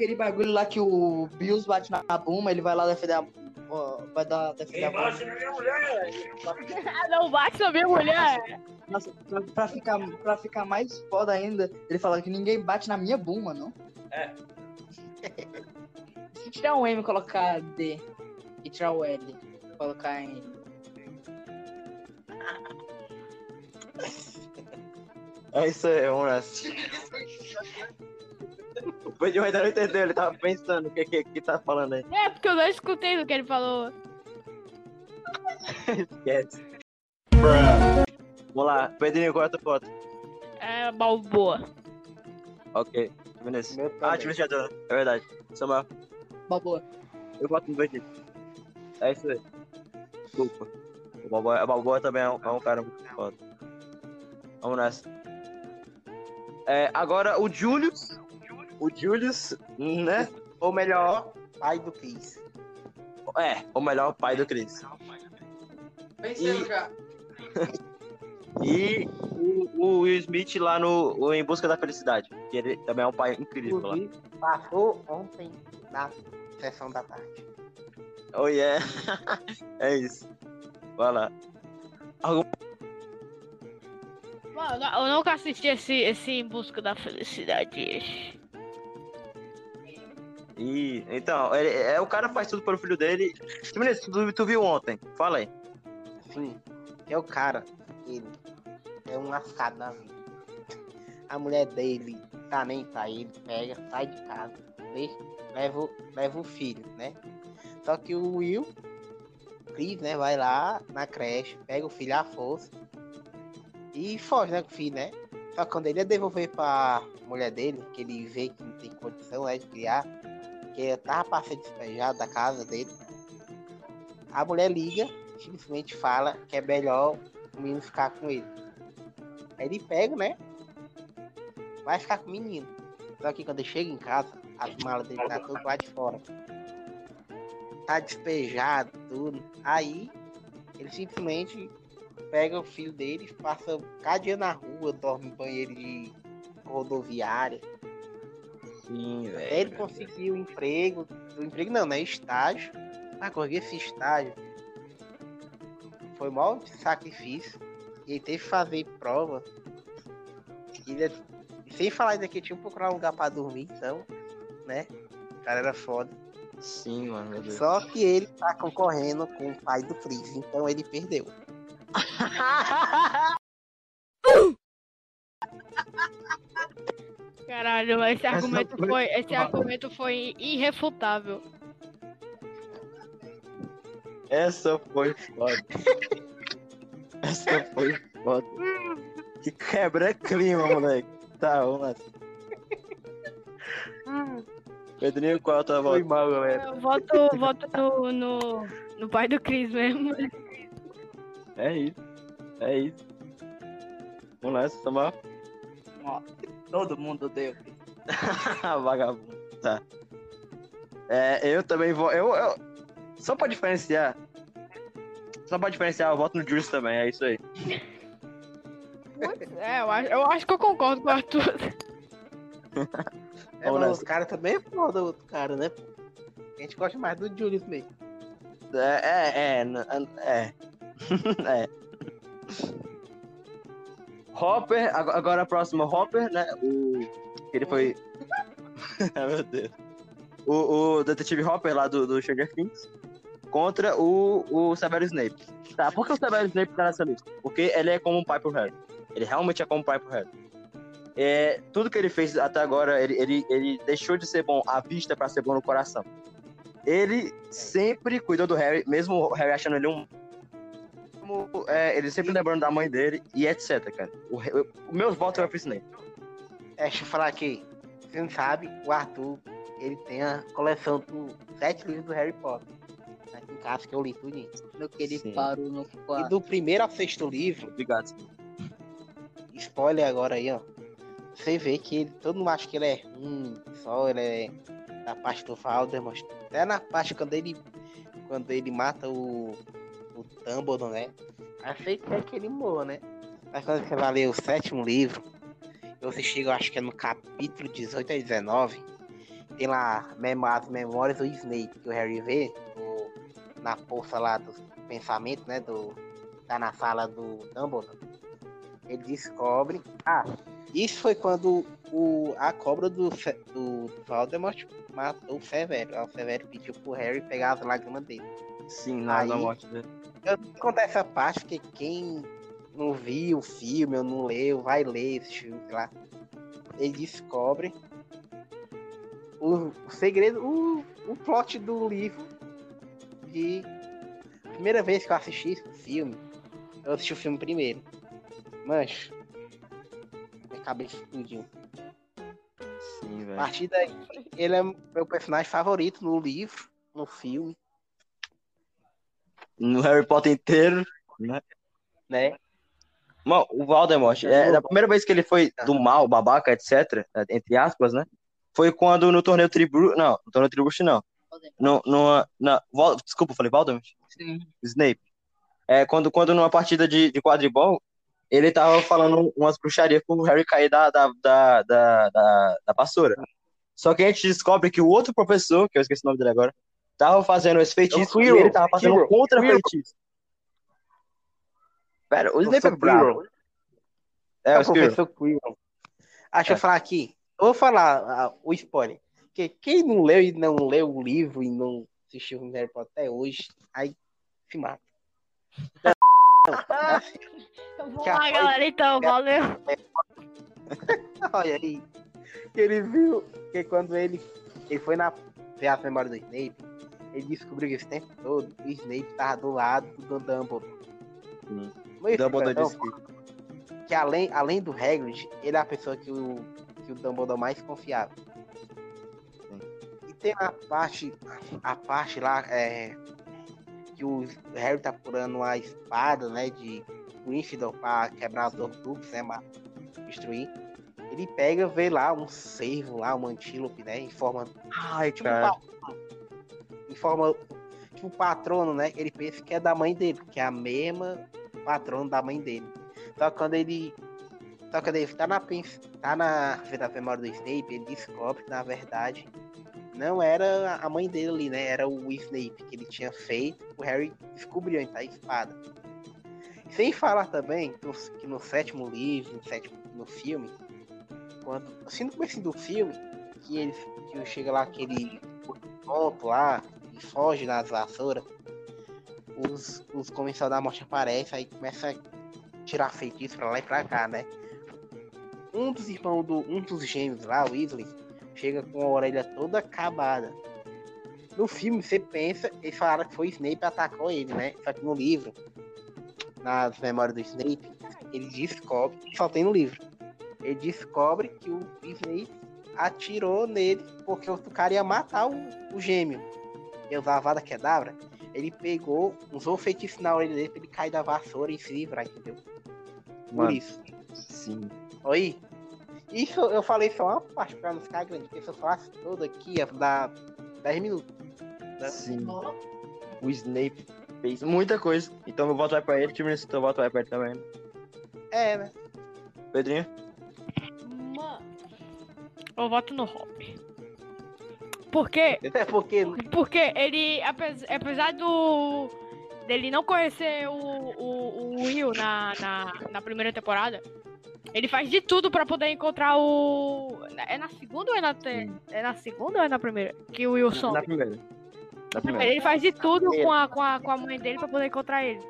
Aquele bagulho lá que o Bills bate na Buma, ele vai lá defender a. ó, vai dar defender a Buma. Ah, não bate na minha mulher. Nossa, pra, pra ficar, pra ficar mais foda ainda, ele fala que ninguém bate na minha Buma, não? É. Se tirar um M e colocar D e tirar o L, colocar em. É isso aí, vamos nessa. O Pedro ainda não entendeu, ele tava pensando o que, que que tá falando aí. É, porque eu não escutei o que ele falou. Esquece. Vamos lá, Pedrinho, qual é a tua foto? É, Balboa. Ok. Meu Ah, time de é verdade. Samuel, Balboa. eu voto no Vegeta. É isso aí. Desculpa. O Balboa, o Balboa também é um, é um cara muito foda. Vamos nessa. É, agora o Julius. O Julius, né? Ou melhor, pai do Chris. É, o melhor pai do Chris. Venceu E- já. E o, o Will Smith lá no o Em Busca da Felicidade. Que ele também é um pai incrível lá. Passou ontem na sessão da tarde. Oh yeah. é isso. Vai lá. Mano, eu nunca assisti esse, esse Em Busca da Felicidade. E, então, ele, é, o cara faz tudo pelo filho dele. Tu, tu viu ontem? Fala aí. Sim, é o cara, ele é um lascado na vida. A mulher dele tá nem pra ele, pega, sai de casa, leva, leva o filho, né? Só que o Will, Chris, né, vai lá na creche, pega o filho à força e foge, né, com o filho, né? Só que quando ele ia devolver pra mulher dele, que ele vê que não tem condição, né, de criar, que tava pra ser despejado da casa dele, a mulher liga simplesmente fala que é melhor o menino ficar com ele. Aí ele pega, né? Vai ficar com o menino. Só que quando ele chega em casa, as malas dele tá tudo lá de fora. Tá despejado, tudo. Aí ele simplesmente pega o filho dele, passa cada dia na rua, dorme em banheiro de rodoviária. Sim, Até ele conseguiu um emprego. O emprego não, né? Estágio. Ah, consegui esse estágio. Foi mal sacrifício. E ele teve que fazer prova. E ele- e sem falar ainda que tinha que procurar um lugar pra dormir, então, né? O cara era foda. Sim, mano, meu Deus. Só que ele tá concorrendo com o pai do Chris, então ele perdeu. Caralho, esse Essa argumento foi foi, esse argumento foi irrefutável. Essa foi foda. Essa foi foda. Que quebra-clima, moleque. Tá, vamos lá. Pedrinho, qual é a tua Foi volta? mal, galera. Eu voto, voto no, no, no pai do Chris mesmo. É isso. É isso. Vamos nessa, Samuel. Ó, todo mundo deu. Vagabundo. Tá. É, eu também vou. Eu, eu- Só pra diferenciar. Só pra diferenciar, eu voto no Julius também, é isso aí. É, eu acho, eu acho que eu concordo com o Arthur. É, mas nessa. o cara também é foda, o outro cara, né? A gente gosta mais do Julius mesmo. É, é, é. É. é. Hopper, ag- agora a próxima Hopper, né? O. Ele foi. Ai, Meu Deus. O, o detetive Hopper lá do, do Stranger Things contra o, o Severus Snape. Tá, por que o Severus Snape tá nessa lista? Porque ele é como um pai pro Harry. Ele realmente é como um pai pro Harry. é, tudo que ele fez até agora, ele, ele, ele deixou de ser bom à vista pra ser bom no coração. Ele sempre cuidou do Harry, mesmo o Harry achando ele um. Como, é, ele sempre lembrando da mãe dele e etc, cara. O, meus votos é pro Snape. É, deixa eu falar aqui. Você não sabe, o Arthur, ele tem a coleção dos sete livros do Harry Potter. Aqui em casa que eu li tudo. Sim. parou no E quarto. do primeiro ao sexto livro, Obrigado. spoiler agora aí, ó. Você vê que ele, todo mundo acha que ele é ruim, só ele é da parte do Voldemort. Até na parte quando ele quando ele mata o o Dumbledore, né? Achei que é que ele morra, né? Mas quando você vai ler o sétimo livro, você chega, eu acho que é no capítulo 18 a 19, tem lá as memórias do Snape, que o Harry vê no- na força lá do pensamento, né? Do, tá na sala do Dumbledore. Ele descobre. Ah, isso foi quando o, a cobra do, do Voldemort matou o Severo. O Severo pediu pro Harry pegar as lágrimas dele. Sim, na, na Aí- morte dele. Eu não contar essa parte, porque quem não viu o filme ou não leu, vai ler esse filme, sei lá. Ele descobre o, o segredo, o, o plot do livro de. Primeira vez que eu assisti esse filme, eu assisti o filme primeiro. Mancho. Minha cabeça explodiu. Sim, A velho. partir daí, ele é meu personagem favorito no livro, no filme, No Harry Potter inteiro. né? Mano, o Voldemort, é, da primeira vez que ele foi do mal, babaca, etc., entre aspas, né? Foi quando no torneio Tribruxo, não, no torneio Tribruxo não. No, no, na, Vol- desculpa, eu falei Voldemort? Sim. Snape. É, quando, quando numa partida de, de quadribol, ele tava falando umas bruxarias pro Harry cair da, da, da, da, da, da vassoura. Só que a gente descobre que o outro professor, que eu esqueci o nome dele agora, tava fazendo esse feitiço É e ele tava fazendo Quirrell, contra Quirrell. feitiço. Pera, o Snape é bravo. Quirrell. É, É o professor Quirrell. Ah, deixa É. eu falar aqui. Eu vou falar ah, o spoiler. Porque quem não leu e não leu o livro e não assistiu o Harry Potter até hoje, aí se mata. Vamos Que lá, galera, então, valeu. Olha aí. Que ele viu que quando ele, ele foi na ver as memórias do Snape, ele descobriu que esse tempo todo o Snape tava do lado do Dumbledore. Sim. Mas esse Dumbledore então, disse que além, além do Hagrid, ele é a pessoa que o, que o Dumbledore mais confiava. E tem a parte, a parte lá, é, que o Harry tá procurando a espada, né, de Gryffindor pra quebrar os Horcruxes, né, ma- destruir. Ele pega, vê lá um cervo lá, um antílope, né, em forma Ai, tipo, cara. Em forma tipo patrono, né? Ele pensa que é da mãe dele, que é a mesma patrono da mãe dele. Só quando ele só quando ele tá na tá na vendo a memória do Snape, ele descobre que na verdade não era a mãe dele ali, né? Era o Snape que ele tinha feito. O Harry descobriu então a espada. Sem falar também que no, sétimo livro, no sétimo no filme, quando assim no começo do filme, que ele que chega lá aquele ponto lá foge das vassouras, os, os comensais da morte aparecem, aí começa a tirar feitiço pra lá e pra cá, né? Um dos irmãos do. Um dos gêmeos lá, o Weasley, chega com a orelha toda acabada. No filme, você pensa, eles falaram que foi o Snape atacou ele, né? Só que no livro, nas memórias do Snape, ele descobre, só tem no livro. Ele descobre que o Snape atirou nele porque o cara ia matar o, o gêmeo. Ele usava a vada quedavra. Ele pegou, usou o feitiço na orelha dele pra ele cair da vassoura e se livrar, entendeu? Por Mano. isso. Sim. Oi? Isso eu falei só uma parte pra não ficar grande, porque se eu falasse todo aqui ia dar 10 minutos. Sim. O Snape fez muita coisa. Então meu voto vai pra ele. Time teu voto vai pra ele também. É, né? Pedrinho? Mano. Eu voto no Hop. Por quê? Até porque Porque ele, apes- apesar do dele não conhecer o, o, o Will na, na, na primeira temporada, ele faz de tudo pra poder encontrar o. É na segunda ou é na te... É na segunda ou é na primeira? Que o Will some. Na primeira. Na primeira. Ele faz de tudo com a, com, a, com a mãe dele pra poder encontrar ele.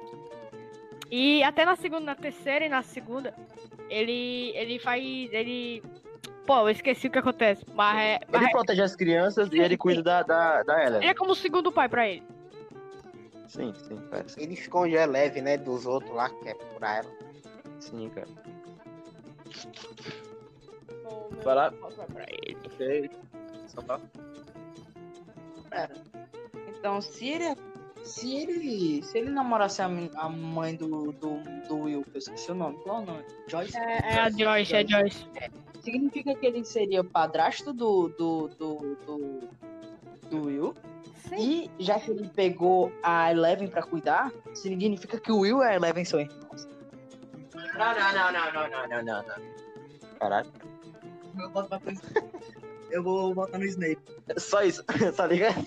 E até na segunda, na terceira e na segunda, ele, ele faz, ele... Pô, eu esqueci o que acontece, mas é... Mas Ele é- protege as crianças e ele cuida da, da, da Ellen. ele é como o segundo pai pra ele. Sim, sim, cara. Ele esconde a leve, né, dos outros lá que quer procurar ela. Sim, cara. Vai lá. pra ele. Ok. Só pra... Pera. Então, se ele. Se ele. Se ele namorasse a, a mãe do, do, do Will, que eu esqueci o nome. Qual é o nome? Joyce? É, é a Joyce, é a Joyce. Significa que ele seria padrasto do. do. do. do, do Will. E já que ele pegou a Eleven pra cuidar, significa que o Will e a Eleven são irmãos. Não, não, não, não, não, não, não, não, não. Caralho. Eu vou botar no- Eu vou botar no Snape. Só isso, tá ligado?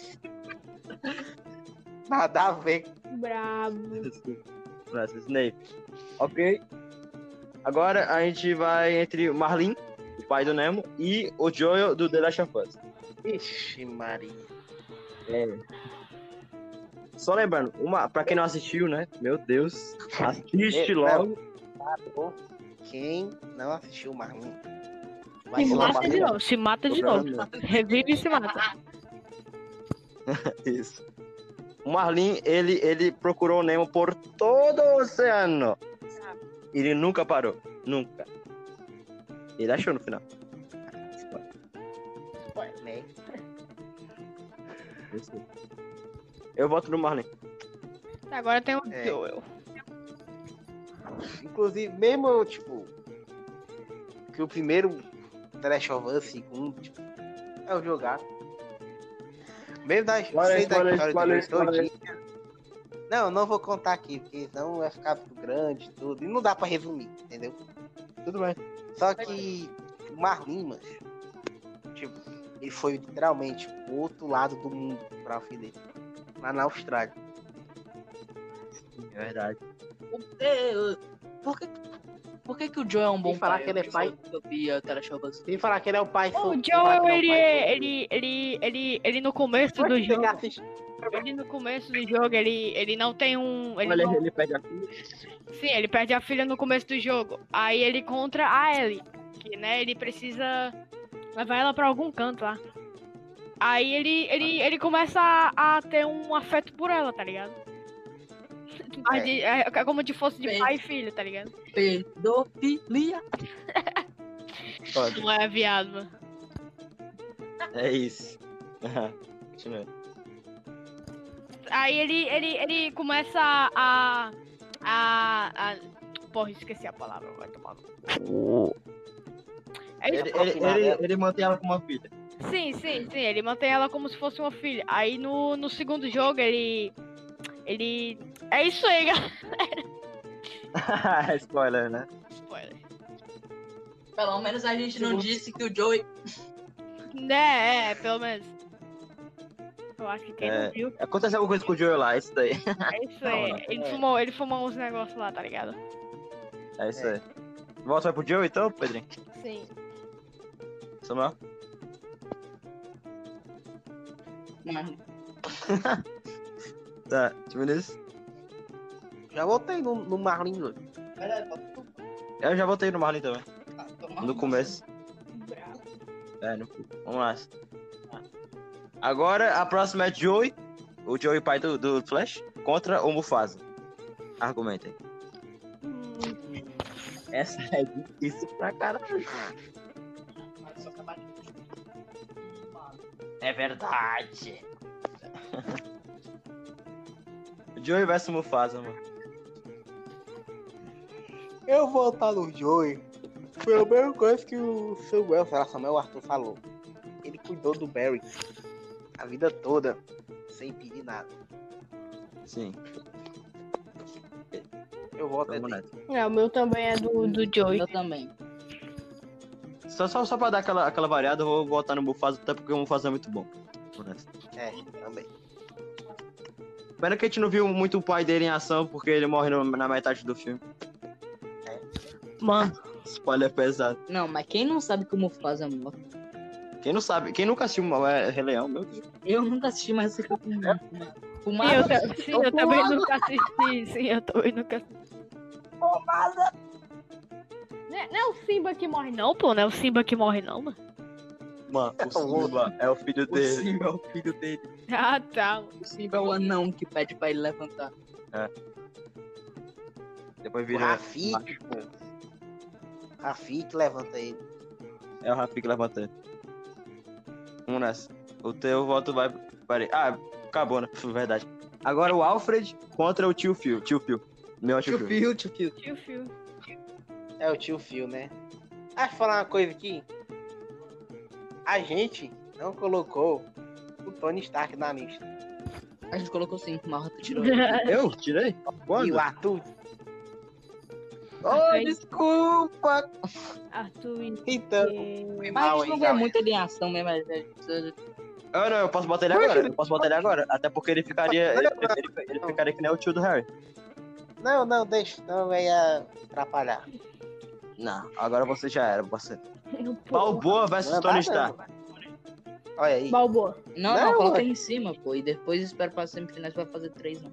Nada a ver. Brabo. Nossa, Snape. Ok. Agora a gente vai entre o Marlin, o pai do Nemo, e o Joel do The Last of Us. Ixi, Maria. É. Só lembrando, uma, pra quem não assistiu, né? Meu Deus, assiste É, logo. Quem não assistiu o Marlin? Se ser mata de novo, se mata de novo. Revive e se mata. Isso. O Marlin, ele, ele procurou o Nemo por todo o oceano. Ele nunca parou. Nunca. Ele achou no final. né? Isso. Eu voto no Marlin. Agora tem o É. Joel. Inclusive, mesmo, tipo, que o primeiro Last of Us, o segundo, tipo, é o jogar. Mesmo da, Spoiler, sei da spoiler, história spoiler, do todinha. Não, não vou contar aqui, porque senão vai ficar grande e tudo. E não dá pra resumir, entendeu? Tudo bem. Só que o Marlin, mas, tipo, ele foi literalmente pro outro lado do mundo pra filha dele. Lá na Austrália. É verdade. Por que, por que, que o Joe é um bom falar pai? que ele é pai. Eu vi a Sem falar que ele é o pai O é o ele, pai é- ele, ele, ele, ele no começo Pode do jogo. Ele no começo do jogo, ele, ele não tem um, ele Ele, não- ele perde a filha. sim, ele perde a filha no começo do jogo. Aí ele encontra a Ellie, que né, ele precisa levar ela pra algum canto lá. Aí ele, ele, ele começa a, a ter um afeto por ela, tá ligado? Mas de- é, é como se fosse de pai e filho, tá ligado? Pedofilia. Não é viado, mano. É isso. Continua. Aí ele, ele, ele começa a, a, a. Porra, esqueci a palavra, vai tomar. Ele- Ele, ele, ele, ele mantém ela como uma filha. Sim, sim, sim. Ele mantém ela como se fosse uma filha. Aí no, no segundo jogo ele. Ele. É isso aí, galera. Spoiler, né? Spoiler. Pelo menos a gente não disse que o Joey. É, é, pelo menos. Eu acho que quem É. não viu. Aconteceu alguma coisa com o Joel lá, é isso daí. É isso aí. Não, Ele é. fumou, ele fumou uns negócios lá, tá ligado? É isso aí. Volta vai pro Joel então, Pedrinho? Sim. Samuel? Não, Tá, Vinícius? Já voltei no, no Marlin, bota tu. Eu já voltei no Marlin também. Ah, no começo. Bravo. É, no... vamos lá. Agora a próxima é Joey, o Joey pai do, do Flash, contra o Mufasa. Argumentem. Hum, Essa é difícil pra caralho. É verdade. Joey versus Mufasa, mano. Eu vou voltar no Joey. Foi a mesma coisa que o Samuel, sei lá, Samuel Arthur falou. Ele cuidou do Barry a vida toda, sem pedir nada. Sim, Eu nele. nessa. É, o meu também é do, do Joey. Eu também. Só, só, só pra dar aquela, aquela variada, eu vou votar no Mufasa, até porque o Mufasa é muito bom. É, também. Pena que a gente não viu muito o pai dele em ação, porque ele morre no- na metade do filme. Mano, Spoiler pesado. Não, mas quem não sabe que o Mufasa é morto? Quem não sabe, quem nunca assistiu é, Rei Leão, meu Deus. Eu nunca assisti, mas eu fico com sim, eu, sim, eu também nunca assisti. Sim, eu também nunca assisti. Não é, não é o Simba que morre, não, pô. Não é o Simba que morre, não, mano. Mano, o Simba é o filho O dele. Simba é o filho dele. Ah, tá. O Simba é o anão que pede pra ele levantar. Depois O vira. Rafik, pô. Rafik levanta ele. É o Rafik levantando. Vamos nessa. O teu voto vai. Peraí. Ah, acabou, né? Verdade. Agora o Alfred contra o tio Phil. Tio Phil. Meu tio Tio Phil. Phil, tio Phil. Tio Phil. É o tio Phil, né? Ah, deixa eu falar uma coisa aqui. A gente não colocou o Tony Stark na lista. A gente colocou sim, mas tu tirou. Eu? Tirei? E Quando? o Arthur. Oh, desculpa! Então, Arthur foi Mas a mal gente aí, não muito ele em ação mesmo. é- é- Eu não, eu posso botar ele agora. Eu posso botar ele agora. Até porque ele ficaria. Ele, ele- ele ficaria que nem o tio do Harry. Não, não, deixa. Não vai atrapalhar. Não, agora você já era, você. Pô, Balboa versus Tony Stark. Olha aí. Balboa. Não, Não, não, coloca em cima, pô. E depois espera pra semifinais pra fazer três, não.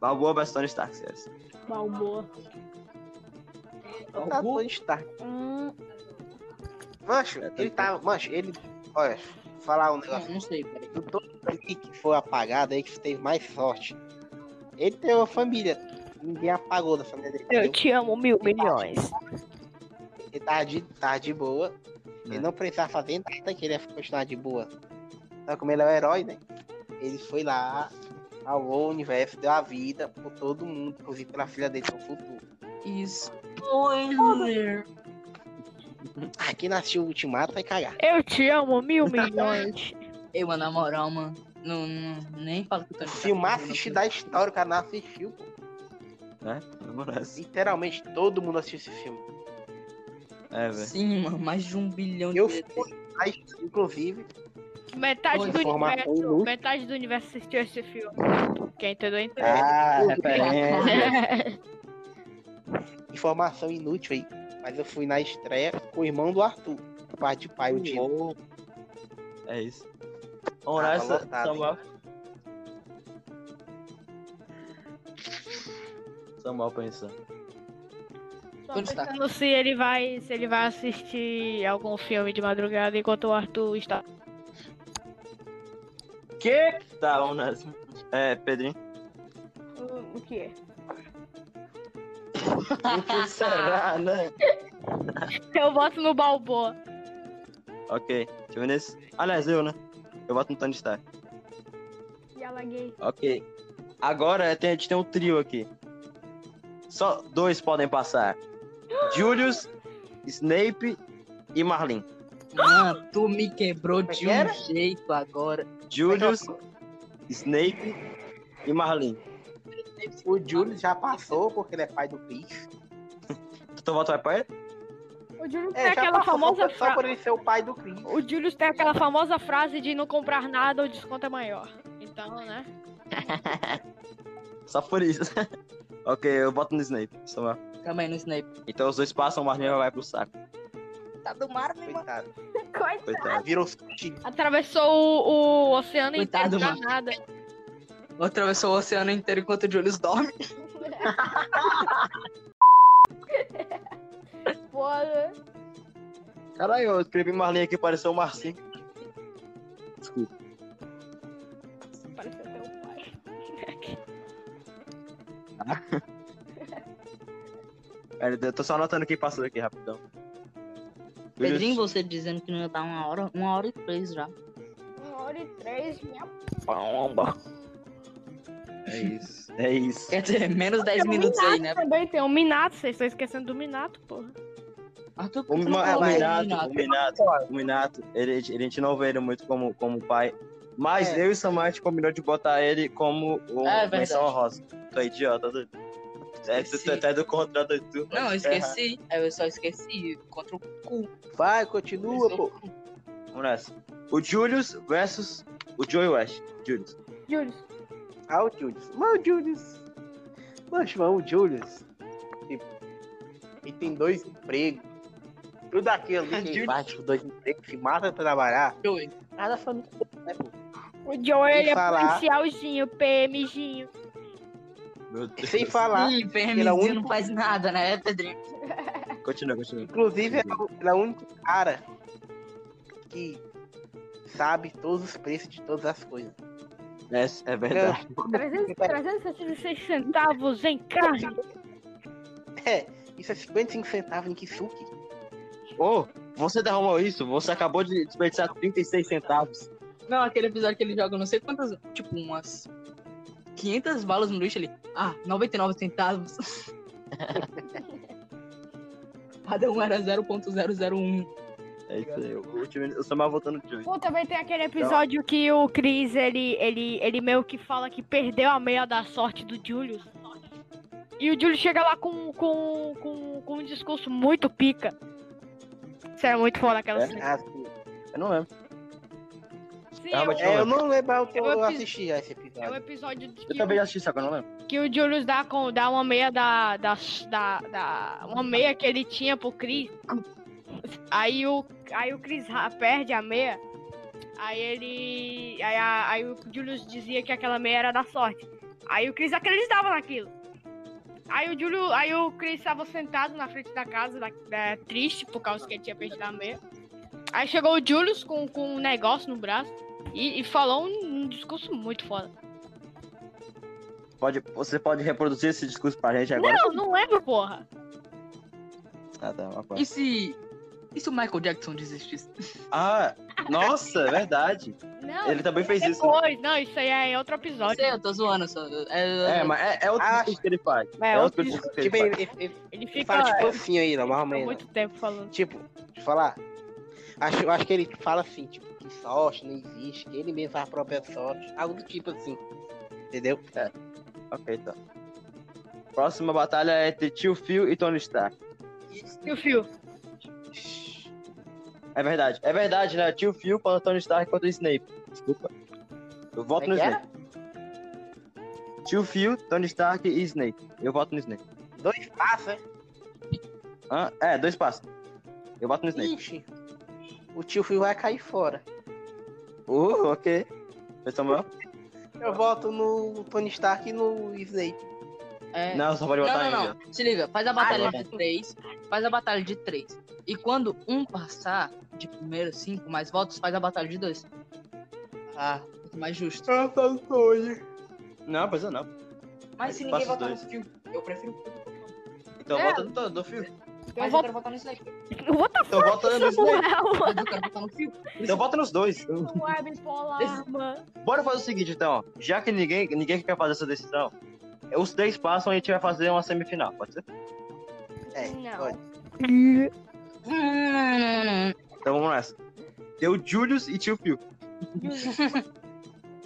Balboa versus Tony Stark, sério. Balboa. Tá Tony Stark. Hum, Mancho, É, tá ele tá. Mancho, ele. Olha, falar um negócio. Não, não sei, peraí. Do todo aqui que foi apagado aí, que teve mais sorte. Ele tem uma família. Ninguém apagou da família dele. eu te amo mil milhões. Ele tava de, tava de boa. É. Ele não precisava fazer nada, que ele ia continuar de boa. Então, como ele é o herói, né? Ele foi lá, salvou o universo, deu a vida por todo mundo, inclusive pela filha dele no futuro. Spoiler! Ah, quem nasceu o Ultimato vai cagar. Eu te amo mil milhões. Ei, mano, na moral, mano. Não, não, nem falo que Tony Stark Filmar, assistir da história, o cara não assistiu, pô. Nessa. Literalmente todo mundo assistiu esse filme. É, velho. Sim, mano, mais de um bilhão Eu de fui, mas, inclusive, Metade do universo. inútil. Metade do universo assistiu esse filme. Quem entendeu, entendeu. Ah, referência. informação inútil aí. Mas eu fui na estreia com o irmão do Arthur, pai de pai, o Dino. É isso. Vamos nessa, lotado, Samuel. Samuel pensando. Pensando se ele vai. Se ele vai assistir algum filme de madrugada enquanto o Arthur está. Que? Tá, vamos nessa. É, Pedrinho. O, o que é? O que será, né? Eu voto no Balboa. Ok, deixa eu ver nesse. Aliás, eu, né? Eu voto no Tony Stark. E gay. Ok. Agora tem- a gente tem um trio aqui. Só dois podem passar. Julius, Snape e Marlin. Mano, tu me quebrou Como é de que um jeito agora. Julius, Snape e Marlin. O Júlio já passou, porque ele é pai do Chris. Tu voto pra ele? O Julius É, tem aquela passou famosa frase. por ele ser o pai do Chris. O Julius tem aquela famosa frase de não comprar nada, o desconto é maior. Então, né? Só por isso. ok, eu voto no Snape. Samuel. Aí no Snape. Então os dois passam, o Marlin vai pro saco. Tá do mar, mano? Coitado. Coitado. Virou. Atravessou o, o oceano Coitado, inteiro pra nada. Atravessou o oceano inteiro enquanto o Julius dorme. Foda. Caralho, eu escrevi Marlin aqui, pareceu o Marcinho. Desculpa. Pareceu teu pai. Pera, eu tô só anotando quem passou aqui, rapidão. Pedrinho, você dizendo que não ia dar uma hora, uma hora e três já. Uma hora e três, minha Bomba. É isso. É isso. Quer dizer, menos 10 Tem um minutos aí, né? Também tem um Minato, vocês estão esquecendo do Minato, porra. Arthur, O, tu não o aí, Minato, Renato? o Minato, o Minato, ele, ele- a gente não vê ele muito como, como pai. Mas É. eu e o gente combinou de botar ele como o É menção honrosa. Tu é idiota, doido. É, tu, tu, tu é do contra do tu. Não, eu esqueci. Eu só esqueci. Contra o cu. Vai, continua, pô. Vamos nessa. O Julius versus o Joey West. Julius. Julius. Ah, o Julius. Mas o Julius. Mas, mano, o Julius. Tipo, ele tem dois empregos. Tudo aquilo ali que faz com dois empregos, se mata pra trabalhar. Joey. Nada família, né, pô? O Joe, ele é falar- policialzinho, PMzinho. Meu Deus. Sem falar Ih, ele é o PMzinho único- não faz nada, né, Pedrinho? Continua, continua. Inclusive, é ele é o único cara que sabe todos os preços de todas as coisas. É, é verdade. 300, 366 centavos em carne. É, isso é 55 centavos em Kisuki. Ô, você derramou isso? Você acabou de desperdiçar 36 centavos. Não, aquele episódio que ele joga não sei quantas, tipo, umas 500 balas no lixo ali. Ah, 99 centavos. Cada um era 0.001. É isso aí. O último, eu sou mais votando de Joey. Pô, também tem aquele episódio que o Chris, ele, ele, ele meio que fala que perdeu a meia da sorte do Julius. E o Julius chega lá com, com, com, com um discurso muito pica. Isso é muito foda aquela É? cena. Ah, sim. Eu não lembro. Sim, Ah, é, o- É, eu não lembro, eu, É o eu assisti já esse é o episódio. episódio de Eu que, também o, já assisti, só que eu não lembro. que o Julius dá, com, dá uma meia da, da, da, da- Uma meia que ele tinha pro Chris. Aí o, aí o Chris perde a meia. Aí ele. Aí, a- aí o Julius dizia que aquela meia era da sorte. Aí o Chris acreditava naquilo. Aí o Julio, aí o Chris estava sentado na frente da casa, da- da- triste por causa que ele tinha perdido a meia. Aí chegou o Julius com, com um negócio no braço e, e falou um, um discurso muito foda. Pode, você pode reproduzir esse discurso pra gente agora? Não, não lembro, porra. Ah, tá, uma coisa. E se. E se o Michael Jackson desistisse? Ah, nossa, é verdade. Não, Ele também fez isso. depois. Não, isso aí é outro episódio. sei, eu tô zoando só. É, É, mas é, é outro Ah, discurso que ele faz. É, É, outro discurso que ele Tipo, faz. ele, ele, Ele ele fica fala tipo é, assim aí, não, mais ou há menos. muito tempo falando. Tipo, deixa eu falar. Acho, eu acho que ele fala assim, tipo, que sorte não existe, que ele mesmo faz a própria sorte. Algo do tipo assim. Entendeu? Ok, então. Próxima batalha é entre Tio Phil e Tony Stark. E o Fio? É verdade. É verdade, né? Tio Phil contra Tony Stark contra o Snape. Desculpa. Eu voto no Como é Snape. Tio Phil, Tony Stark e Snape. Eu voto no Snape. Dois passos, é? Hã? É, dois passos. Eu voto no Snape. Ixi. O tio Phil vai cair fora. Uh, ok. Samuel? Eu voto no Tony Stark e no Snape. É... Não, só pode Não, votar não, não. Se liga, faz a batalha de três. Faz a batalha de três. E quando um passar de primeiro cinco mais votos, faz a batalha de dois. Ah. Muito mais justo. Eu tô doido. Não, pois é não. Mas se ninguém votar no fio, eu prefiro. Então É. vota no, no Phil. Mas Eu eu voto quero votar no Snake. What the Então? Mas eu quero votar no fio. Então vota nos dois. Bora fazer o seguinte, então. ó. Já que ninguém, ninguém quer fazer essa decisão, os três passam e a gente vai fazer uma semifinal, pode ser? É, Não. pode. Então vamos nessa. Deu Julius e Tio Phil.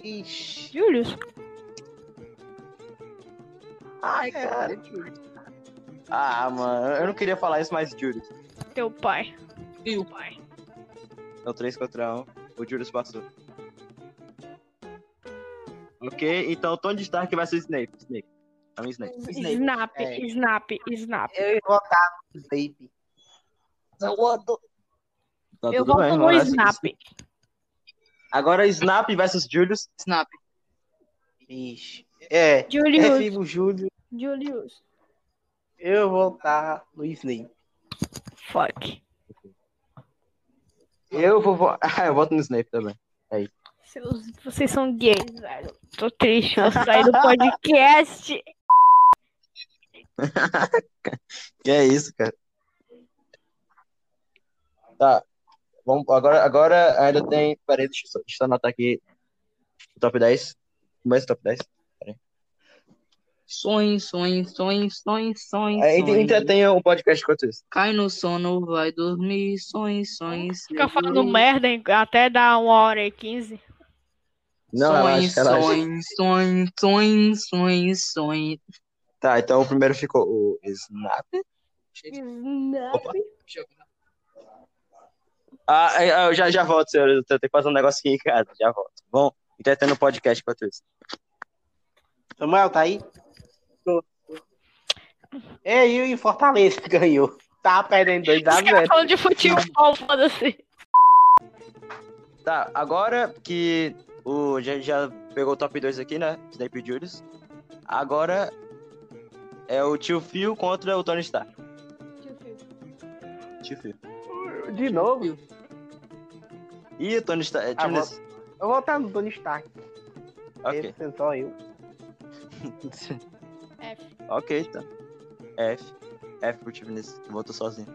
Ixi. Julius? Ai, É, cara. Ah, mano, eu não queria falar isso, mas Julius. Teu pai. Pai. É o 3 contra 1. O Julius passou. Ok, então Tony Stark vai ser Snape. Snape. É um Snape. Snape. Snap, É. snap, snap. Eu ia votar no Snape. Tá Eu voto bem, no mano, é assim. snap. Agora Snap versus Julius. Snap. Ixi. É. Julius. É Figo Júlio. Julius. Eu vou votar no Snape. Fuck. Eu vou vo- Ah, eu voto no Snape também. Seus- vocês são gays, velho. Tô triste, vou sair do podcast. Que é isso, cara. Tá. Vamos, agora, agora ainda tem. Peraí, deixa eu só, anotar aqui o top 10. Começa o top 10. Sonhos, sonhos, sonhos, sonhos, sonhos. Aí sonhos. entretenha o podcast enquanto isso. Cai no sono, vai dormir, sonhos, sonhos. Fica falando merda hein, até dar uma hora e quinze. Não, sonhos, sonhos, sonhos, sonhos, sonhos, sonhos. Tá, então o primeiro ficou o Snap. Opa. Ah, eu já, já volto, senhor. Eu tenho que fazer um negócio aqui em casa. Já volto. Bom, entretendo o podcast enquanto isso. Samuel, tá aí? É, e o Fortaleza que ganhou. Tava perdendo 2 a Os caras 0 falando de futebol, foda-se. Tá, agora que o já, já pegou o top 2 aqui, né? Snape Julius. Agora é o tio Phil contra o Tony Stark. Tio Phil. De novo. Ih, o Tony Stark. É, Ah, vou- Eu vou voltar no Tony Stark. Ok. Esse é só eu. F. ok, então. F. F pro time nesse. que Voltou sozinho.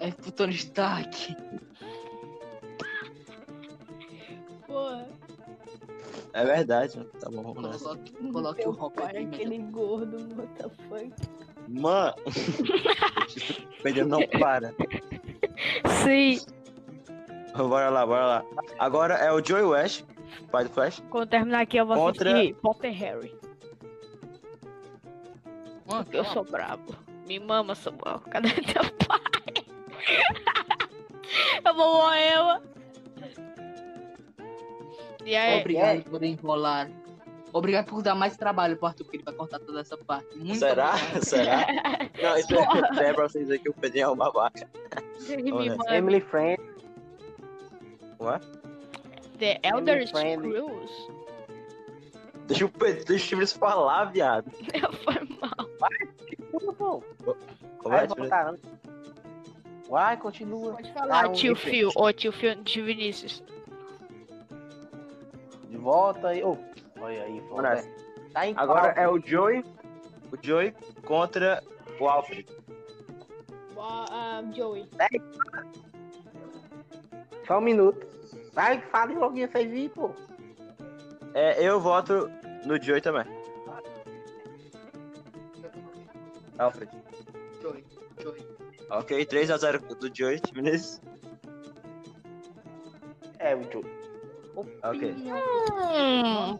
É pro Tony Stark. É verdade, né? Tá bom, vamos nessa. Coloque, coloque o Robert pai aquele gordo, what the fuck. Mano! Não para. Sim. Bora lá, bora lá. Agora é o Joey West, pai do Flash. Quando terminar aqui, eu vou Contra- assistir Potter Harry. Mano, Eu sou brabo. Me mama, Samuel. Cadê teu pai? eu vou morrer, Obrigado por enrolar. Obrigado por dar mais trabalho pro Arthur, porque ele vai cortar toda essa parte. Muito Será? obrigado. Será? Não, isso é, é pra vocês dizer que o Pedrinho é um Olha. mama. Emily Friend. Ué? The Elder. Scrolls. Deixa o Pedro, deixa eles falar, viado. Foi mal. Pô, Como é, vai? Vai, continua. Pode falar, Ah, tio. Phil. Ô, tio Phil de Vinícius. De volta aí. Ô, olha aí, foda. Tá em Agora pau. é o Joey. O Joey contra o Alfred. Joey. Só um minuto. Vai, fala logo isso aí, pô. É, eu voto no Joey também. Alfred. Joey, Joey. Ok, 3x0 do Joey, nesse. É, o Joe. Ok. Hum.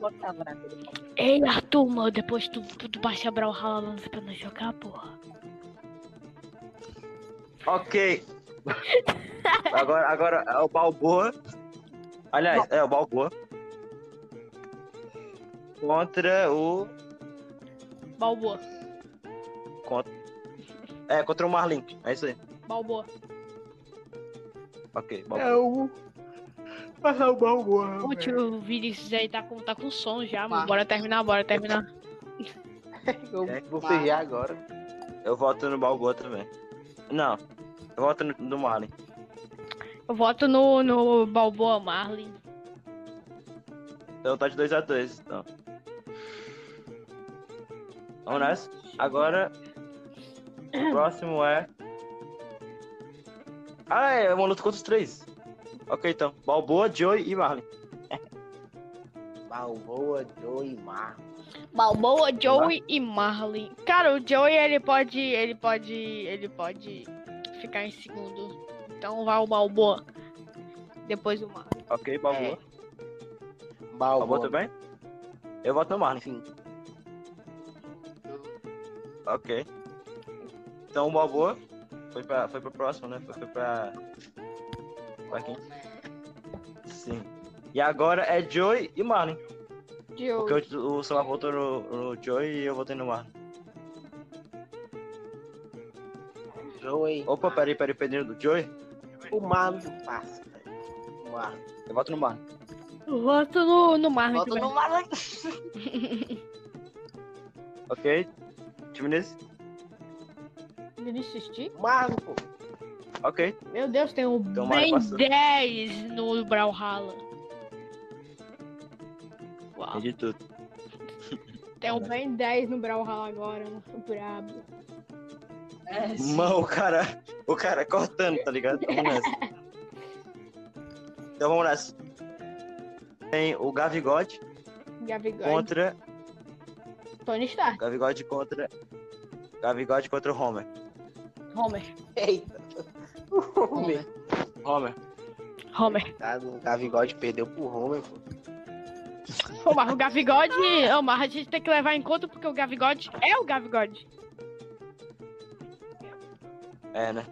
Ei, Arthur, mano, depois tu, tu baixa a Brawlhalla lança pra nós jogar, porra. Ok. Agora, agora é o Balboa. Aliás, é o Balboa. Contra o. Balboa. Contra... É, contra o Marlin. É isso aí. Balboa. Ok, Balboa. É o. É o Balboa. O tio Vinícius aí tá com, tá com som já, mano. Bora terminar, bora terminar. É. vou ser agora. Eu voto no Balboa também. Não, eu voto no, no Marlin. Eu voto no, no Balboa Marlin. Então tá de 2x2. Então. Vamos nessa. Agora. O próximo é. Ah, é uma luta contra os três. Ok, então. Balboa, Joey e Marlin. Balboa, Joe e Mar. Balboa, Joey e Marlin. Cara, o Joey ele pode. ele pode. ele pode ficar em segundo. Então vai o Balboa. Depois o Marlin. Ok, Balboa. É. Balboa Balboa também? Eu voto no Marlin. Sim. Ok. Então o Balboa foi pra, foi pro próximo, né? Foi, foi pra. Pra quem? Sim. E agora é Joey e Marlin. Joey. Porque o, o Samuel votou no, no Joey e eu votei no Marlin. Joey. Opa, peraí, peraí, Pedrinho do Joey? O Marlon passa. velho. O Marlon. Eu voto no Marlin. Eu voto no, no Marlin Bota também. no Marlon. Ok? Time nesse? T? Marlon, pô. Ok. Meu Deus, tem um Então, passou. 10 no Brawlhalla. Uau. Entendi tudo. Tem um bem 10 no Brawlhalla agora, mano. Brabo. É. Mano, o cara. O cara cortando, tá ligado? Vamos nessa. Então vamos nessa. Tem o Gavigode Gavigode. contra. Tony Stark. Gavigode contra. Gavigode contra o Homer. Homer. Eita. Homer. Homer. Homer. Tá, o Gavigode perdeu pro Homer, pô. Ô, mas o Gavigode. Ô, mas a gente tem que levar em conta porque o Gavigode é o Gavigode. É, né?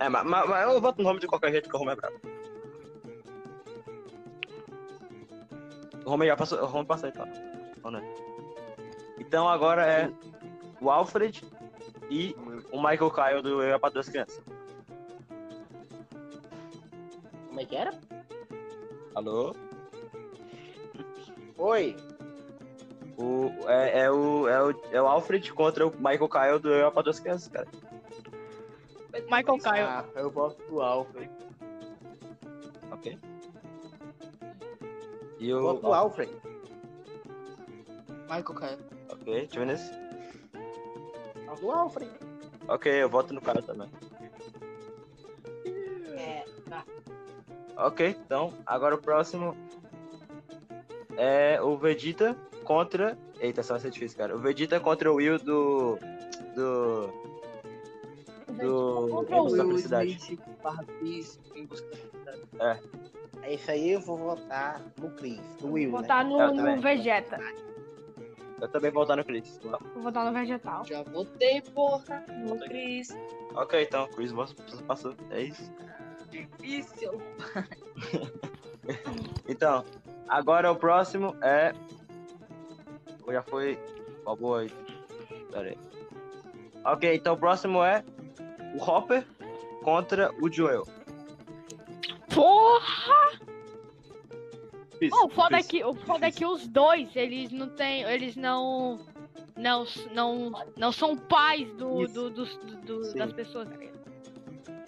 É, mas, mas, mas eu voto no Homer de qualquer jeito, porque o Homer é brabo. O Homer já passou. O Homer passou então. Ou não? Então agora é o Alfred e o Michael Kyle do Eu para duas crianças. Como é que era? Alô? Oi. O, é, é o, é, o, é o Alfred contra o Michael Kyle do Eu para duas crianças, cara. Michael Kyle. Ah, eu voto no Alfred. Ok. E Eu voto no Alfred. Michael Kyle. Ok, deixa eu ver nesse. Voto no Alfred. Ok, eu voto no cara também. É, tá. Ok, então, agora o próximo é o Vegeta contra. Eita, essa vai ser difícil, cara. O Vegeta contra o Will do. Do. Do. Contra Em o busca da Will felicidade. Smith barra Chris em busca da felicidade. É isso aí, eu vou votar no Chris, no Will, Vou né? votar no, Eu no também. Vegeta. Eu também vou votar no Chris. Vou votar no Vegetal. Já votei, porra, no Chris. Ok, então, Chris passou. É isso. Difícil. Então, agora o próximo é. Ou Já foi. Boa aí. Pera aí. Ok, então o próximo é o Hopper contra o Joel. Porra! Isso, Oh, o foda é que, o foda é que os dois, eles não têm. Eles não. Não, não, não são pais do, do, do- do- das pessoas.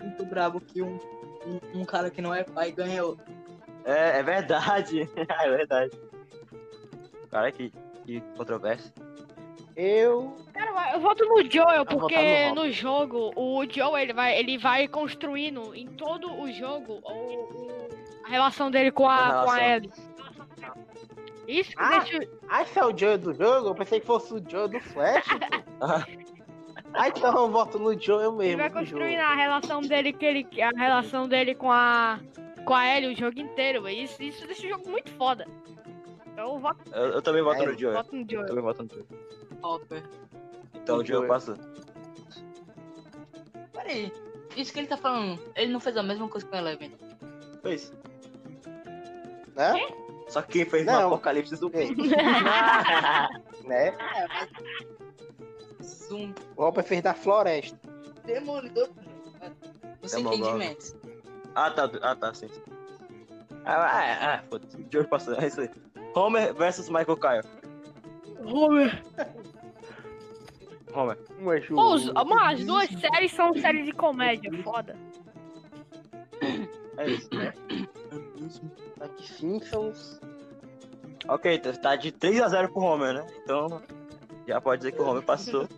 Muito brabo que um, um, um cara que não é pai ganhou. É, é verdade. é verdade. Cara, que, que controvérsia. Eu. Cara, eu voto no Joel, porque no no, jogo, o Joel ele vai, ele vai construindo em todo o jogo o, o- a relação dele com a, com a. Ellie. Isso que Ah, deixa. Ah, esse é o Joe do jogo? Eu pensei que fosse o Joe do Flash. Ah. ah, então eu voto no Joe eu Ele mesmo. vai do jogo. construindo a relação dele, que ele, a relação dele com a. Com a Ellie o jogo inteiro, velho. Isso, isso deixa o jogo muito foda. Eu voto, Eu, eu também voto É, no Joel. voto no Eu Joel. também voto no Joel. Hopper. Então O Joel. passa. Peraí. Isso que ele tá falando, ele não fez a mesma coisa com o Eleven. Fez. Né? Só que quem fez Não. no Apocalipse zumbi. Ei, né? É, mas. Zoom. O Hopper fez da floresta. Demolidor. Os Demogorgon. entendimentos. ah, tá. Ah, tá, sim. Ah, ah, ah foda-se. O Joel passou. É isso aí. Homer versus Michael Kyle. Homer. Homer. Pô, os- mas as duas séries são séries de comédia, foda. É isso. Aqui Simpsons. Ok, tá- tá de 3x0 pro Homer, né? Então, já pode dizer que o Homer passou.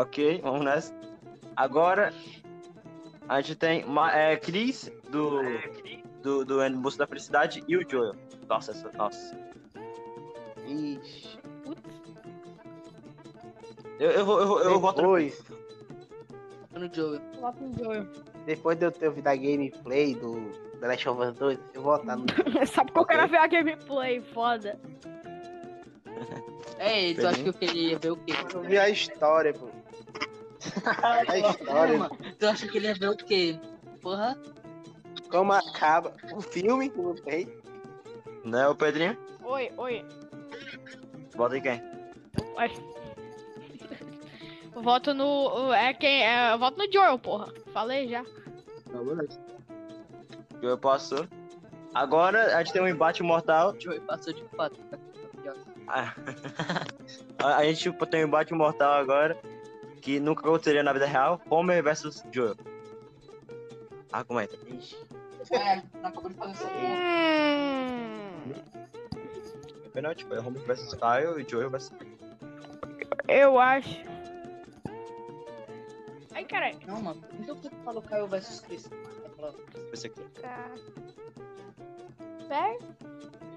Ok, vamos nessa. Agora, a gente tem Ma- é, Chris, do, do, do Em Busca da Felicidade, e o Joel. Nossa, essa, nossa. Ixi. Eu, eu, vou- eu, vou- eu voto no Depois, No Joel. Voto no Joel. depois de eu ter ouvido a gameplay do The Last of Us 2, eu vou votar no Só porque eu quero ver a gameplay, foda. É, tu acha que eu queria ver o quê? Eu vi a história, pô. A história, Calma, tu acha que ele ia ver o quê? Porra, como acaba o filme, não tem. Né, o Pedrinho? Oi, oi. Vota em quem? Oi. Voto no. É quem? É, eu voto no Joel, porra. Falei já. Joel passou. Agora, a gente tem um embate mortal. Joel passou de fato. A gente tem um embate mortal agora, que nunca aconteceria na vida real. Homer versus Joel. Argumenta. É, não acabou de fazer porra. Hum, Pênalti, foi Homer versus Kyle e Joel versus... eu acho. Ai, caralho. Não, mano. Então por que tu falou Caio versus Chris? Tá. Esse aqui. Sério?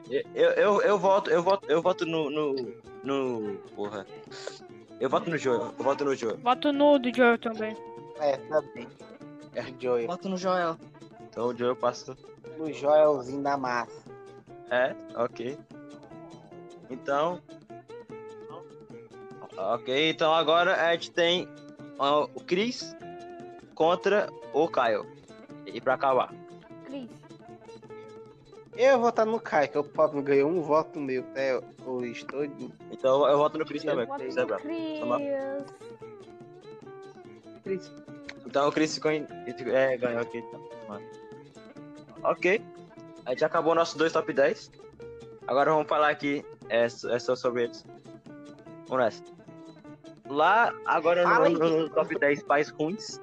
Eu, eu, eu, eu voto, eu voto, eu voto no, no, no... Porra. Eu voto no Joel, eu voto no Joel. Voto no do Joel também. É, também. É. O Joel. Bota no Joel. Então o Joel passou. No Joelzinho da massa. É, ok. Então... Ok, então agora a gente tem o Chris contra o Kyle. E pra acabar. Cris. Eu vou votar no Kai, que o Pop ganhou um voto meu até o estou. Então eu voto no Chris também. É bravo. Tá Chris. Então o Chris ficou em... é, ganhou aqui. Então. Ok. A gente acabou nossos dois top 10. Agora vamos falar aqui é, é só sobre eles. Vamos nessa. Lá, agora no, aí. no top 10 pais ruins.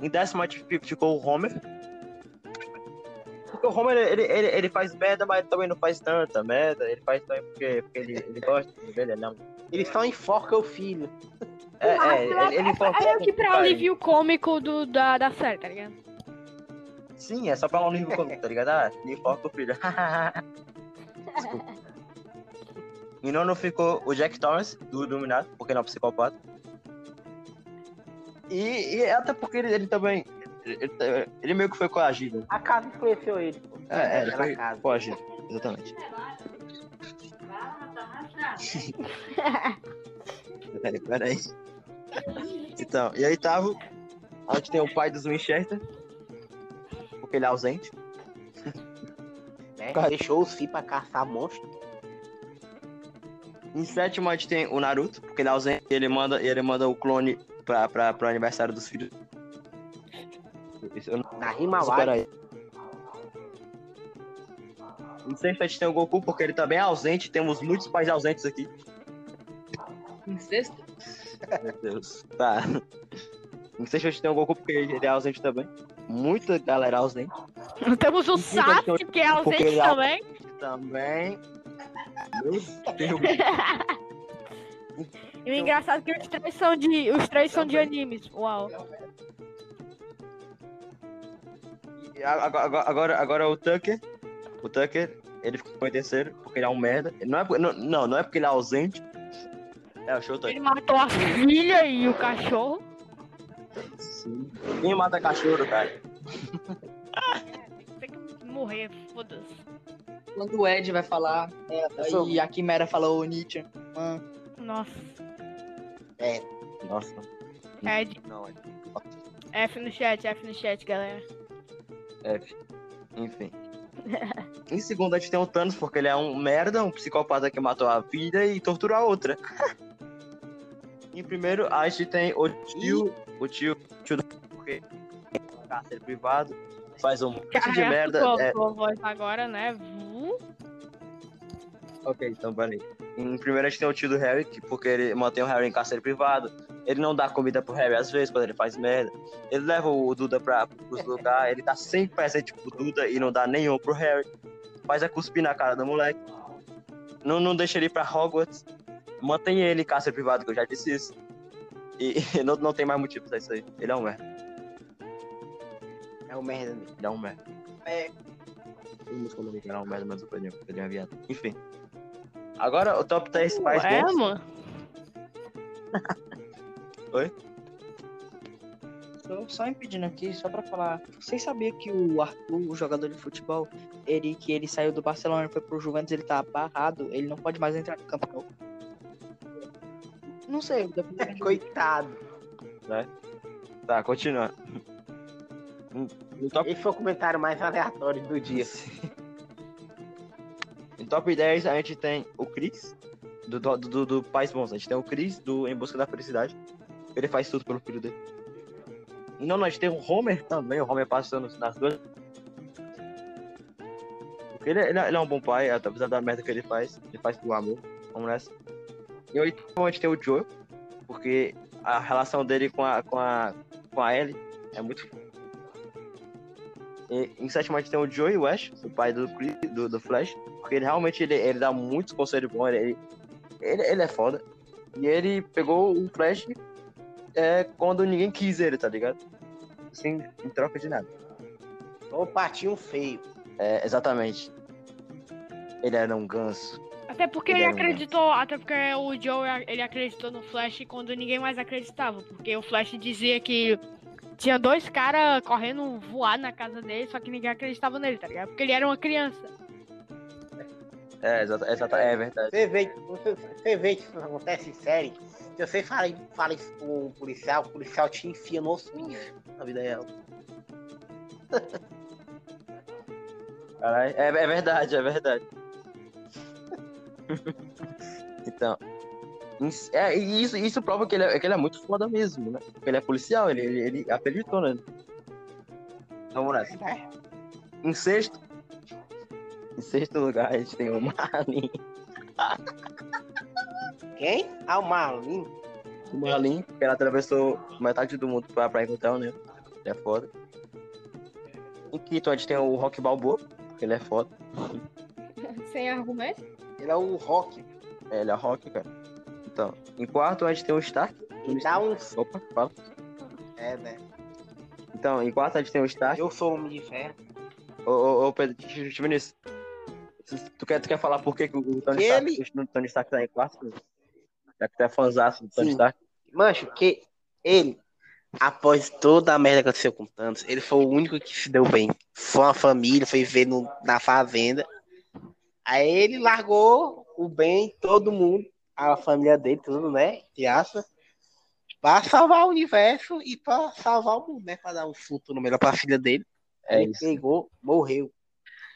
Em décimo ficou o Homer. Porque o Homer, ele, ele, ele faz merda, mas também não faz tanta merda. Ele faz também porque, porque ele, ele gosta dele, ele não. Ele só enforca o filho. É, é, ele, ele foca- É meio que pra alívio cômico do, da, da série, tá ligado? Sim, é só pra um livro cômico, tá ligado? Ah, ele foca o filho. Desculpa. Em nono ficou o Jack Torrance, do Iluminado, porque ele é um psicopata. E, e até porque ele, ele também. Ele, ele- ele meio que foi coagido. A casa influenciou ele. pô. É, é, ele foi casa. coagido, exatamente. Peraí, peraí. Então, e oitavo, a gente tem o pai dos Winchester, porque ele é ausente. né? Deixou os filhos pra caçar monstro. Em sétimo, a gente tem o Naruto, porque ele é ausente e ele manda, ele manda o clone pra, pra, pro aniversário dos filhos. Não- Na Espera Himalaya. aí. Em sexto, a gente tem o Goku, porque ele também é ausente. Temos muitos pais ausentes aqui. Sexto? Meu Deus. Tá. Em sexto, a gente tem o Goku, porque ele é ausente também. Muita galera ausente. Temos o Sasuke, que é porque ausente é também. Também. Meu Deus. E o engraçado é que os três são de, os três são de animes. Uau. Agora, agora, agora, o Tucker. O Tucker, ele ficou em terceiro, porque ele é um merda. Não, é, por- não, não, não é porque ele é ausente. É, o show Tucker. Ele matou a filha e o cachorro. Sim. Quem mata cachorro, cara? Tem que morrer, foda-se. Quando o Ed vai falar, é, e a Quimera falou o Nietzsche. Mano, Nossa. Nossa. Ed, Não, é F no chat, F no chat, galera. F. Enfim. em segundo, a gente tem o Thanos, porque ele é um merda, um psicopata que matou a filha e torturou a outra. em primeiro, a gente tem o tio, o tio, o tio do porque é um cárcere privado, faz um monte de Cara, merda. tua, É, voz agora, né? Ok, então peraí. Em primeiro, a gente tem o tio do Harry, que, porque ele mantém o Harry em cárcere privado. Ele não dá comida pro Harry às vezes, quando ele faz merda. Ele leva o Duda pra, pros lugares, ele tá sempre presente pro Duda e não dá nenhum pro Harry. Faz a cuspir na cara do moleque. Não, não deixa ele ir pra Hogwarts. Mantém ele em cárcere privado, que eu já disse isso. E, não, não tem mais motivo pra isso aí. Ele é um merda. É o merda. Ele é um merda. É. Ele é um merda, mas ele é um viado. Enfim. Agora o top 10 pais é, bons. mano. Tô só impedindo aqui, só pra falar. Vocês sabiam que o Arthur, o jogador de futebol, ele que ele saiu do Barcelona e foi pro Juventus, ele tá barrado, ele não pode mais entrar no campo. Não, não sei, vejo. Coitado. Tá, continua. No top, Esse foi o comentário mais aleatório do dia. Top 10 a gente tem o Chris, do, do, do, do Pais Bons. A gente tem o Chris, do Em Busca da Felicidade. Ele faz tudo pelo filho dele. Não, nós temos o Homer também, o Homer passando nas duas. Porque ele, ele, ele é um bom pai, apesar da merda que ele faz, ele faz por amor. Vamos nessa. E oitavo a gente tem o Joe, porque a relação dele com a, com a, com a Ellie é muito E, em sétimo a gente tem o Joey West, o pai do, do, do Flash, porque ele realmente ele, ele dá muitos conselhos bons, ele, ele, ele é foda. E ele pegou o Flash é, quando ninguém quis ele, tá ligado? Sem em troca de nada. O patinho feio. É, exatamente. Ele era um ganso. Até porque Ele ele é um acreditou, até porque o Joe ele acreditou no Flash quando ninguém mais acreditava, porque o Flash dizia que tinha dois caras correndo voar na casa dele, só que ninguém acreditava nele, tá ligado? Porque ele era uma criança. É, exata, exata, é verdade. Você vê, você, você vê que isso acontece em série. Se você fala, fala isso com um policial, o policial te enfia no hospício na vida real. Caralho, é, é verdade, é verdade. então. É, isso, isso prova que ele, é, que ele é muito foda mesmo, né? Porque ele é policial, ele, ele, ele acreditou nele. Vamos nessa. Em sexto. Em sexto lugar, a gente tem o Marlin. Quem? Ah, o Marlin. O Marlin, que ela atravessou metade do mundo pra, pra encontrar o Nemo. Ele é foda. Em quinto, a gente tem o Rock Balboa, que ele é foda. Sem argumento? Ele é o Rock. É, ele é Rock, cara. Então, em quarto, a gente tem o Stark. Ele dá uns. Opa, fala. É, né? Então, em quarto, a gente tem o Stark. Eu sou homem de ferro. Ô, ô, ô Pedro, deixa eu te Vinícius. Tu quer, tu quer falar por que, o Tony Que Stark, ele- o Tony Stark tá em quarto? Já que tu é fãzaço do Tony Sim. Stark. Mancho, que ele, após toda a merda que aconteceu com o Thanos, ele foi o único que se deu bem. Foi uma família, foi ver no- na fazenda. Aí ele largou o bem, todo mundo, a família dele, tudo, né? Entre aspas, pra salvar o universo e pra salvar o mundo, né? Pra dar um futuro melhor pra filha dele. É ele isso. pegou, morreu.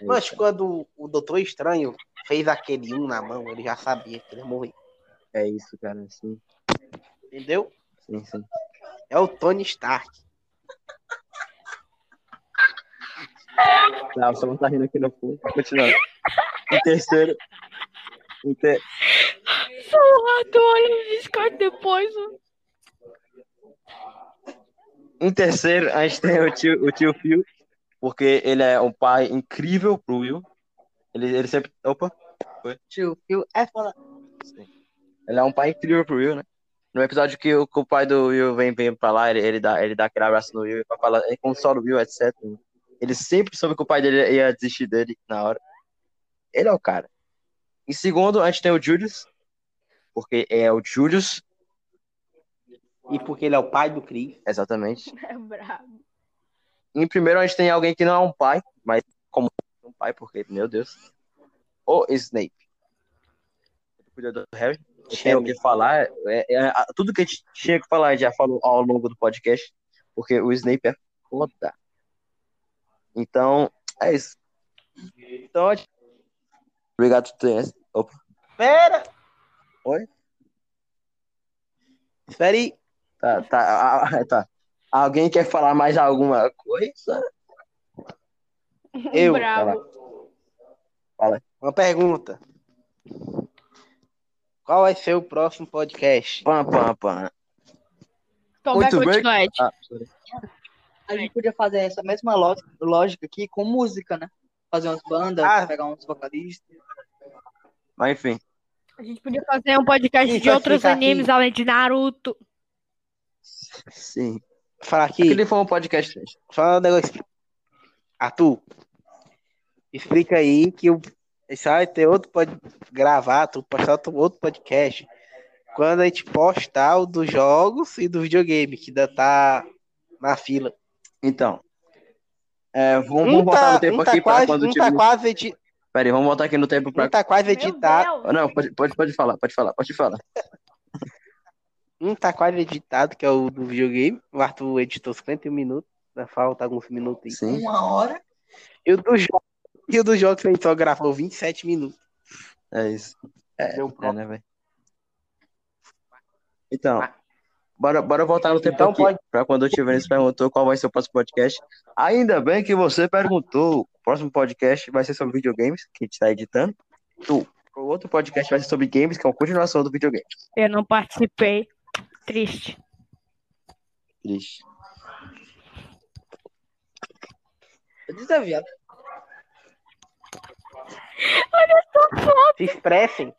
Mas quando o Doutor Estranho fez aquele um na mão, ele já sabia que ele ia morrer. É isso, cara. Sim, Entendeu? sim, sim. É o Tony Stark. Não, o Samuel tá rindo aqui no fundo. Continuando. Em terceiro. Em, ter... Porra, o Discord depois. em terceiro, a gente tem o tio, o tio Phil, porque ele é um pai incrível pro Will. Ele, ele sempre. Opa! Tio, Phil é foda. Ele é um pai incrível pro Will, né? No episódio que o, que o pai do Will vem, vem pra lá, ele, ele, dá, ele dá aquele abraço no Will e fala, ele consola o Will, etc. Ele sempre soube que o pai dele ia desistir dele na hora. Ele é o cara. Em segundo, a gente tem o Julius, porque é o Julius, E porque ele é o pai do Chris. exatamente. É brabo. Em primeiro, a gente tem alguém que não é um pai, mas como um pai, porque, meu Deus. O Snape. O cuidador do Harry. Tenho o que falar. É, é, tudo que a gente tinha que falar, a gente já falou ao longo do podcast, porque o Snape é foda. Então, é isso. Então, gente- obrigado ter. Opa. Espera! Oi? Espera aí. Tá, tá, ah, tá. Alguém quer falar mais alguma coisa? Eu, Bravo. Uma pergunta. Qual vai ser o próximo podcast? Pam, pam, pam. Tom Muito vai bem. Ah. A gente podia fazer essa mesma ló- lógica aqui com música, né? Fazer umas bandas, Ah. pegar uns vocalistas. Mas enfim. A gente podia fazer um podcast de outros aqui. animes além de Naruto. Sim. Falar aqui. Aquele foi um podcast. Fala um negócio. Arthur, explica aí que o isso vai ter outro pode gravar, tu postar outro, outro podcast. Quando a gente postar o dos jogos e do videogame, que ainda tá na fila. Então. É, vamos, Um vamos botar tá, no tempo um tá aqui pra quase, quando um tiver. tá quase edi... Pera aí, vamos botar aqui no tempo pra. um tá quase editado. Não, pode, pode, pode falar, pode falar, pode falar. Um tá quase editado, que é o do videogame. O Arthur editou 51 minutos. Ainda falta alguns minutos aí. Sim. Uma hora. E o do jogo, e o do jogo que a gente só gravou 27 minutos. É isso. É, é né, velho? Então, bora, bora voltar no tempo Então aqui. pode- Pra quando o Tivenes perguntou qual vai ser o próximo podcast. Ainda bem que você perguntou. O próximo podcast vai ser sobre videogames, que a gente tá editando. Tu, o outro podcast vai ser sobre games, que é uma continuação do videogame. Eu não participei. Triste. Triste. Eu disse, viado. Se expressem.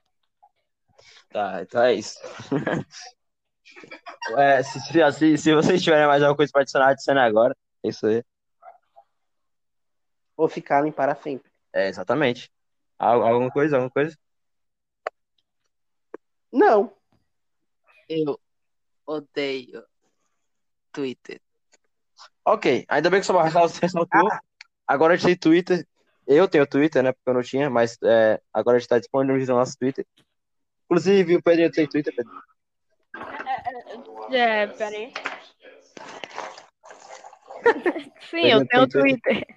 Tá, então é isso. É, se, se, se, se vocês tiverem mais alguma coisa pra adicionar, adicione agora. É isso aí. Ou ficarem para sempre. É, exatamente. Al- Alguma coisa, alguma coisa? Não. Eu odeio Twitter. Ok, ainda bem que o seu Marcos ressaltou. Agora a gente tem Twitter. Eu tenho Twitter, né? Porque eu não tinha, mas é, agora a gente tá disponibilizando nosso Twitter. Inclusive, o Pedrinho tem Twitter, Pedro. É, peraí. Sim, Pedro eu tenho tem Twitter.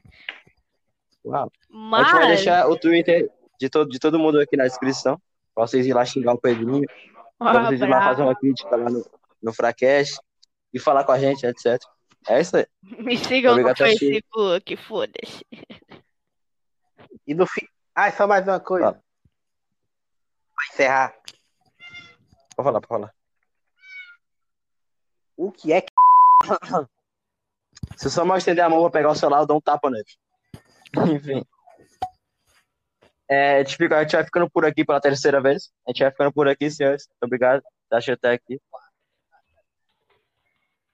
Uau. A Mas. gente vai deixar o Twitter de todo, de todo mundo aqui na descrição. Pra vocês ir lá xingar o Pedrinho. Pra Ah, vocês ir lá fazer uma crítica lá no, no Fracast. E falar com a gente, etc. É isso aí. Me sigam no Obrigado, Tachi. Facebook, foda-se. E no fim. Ah, só mais uma coisa. Fala. Pra encerrar. Pode falar, pode falar. O que é que. Se só mal estender a mão, eu vou pegar o celular e dou um tapa nele. Enfim. É, a, gente fica- a gente vai ficando por aqui pela terceira vez. A gente vai ficando por aqui, senhores. Muito obrigado. Deixa até aqui.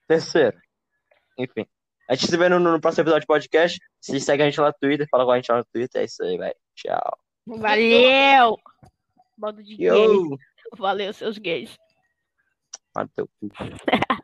Terceiro. Enfim. A gente se vê no, no próximo episódio do podcast. Se segue a gente lá no Twitter, fala com a gente lá no Twitter. É isso aí, velho. Tchau. Valeu! Bando de gays. Valeu, seus gays. Mano, teu cu.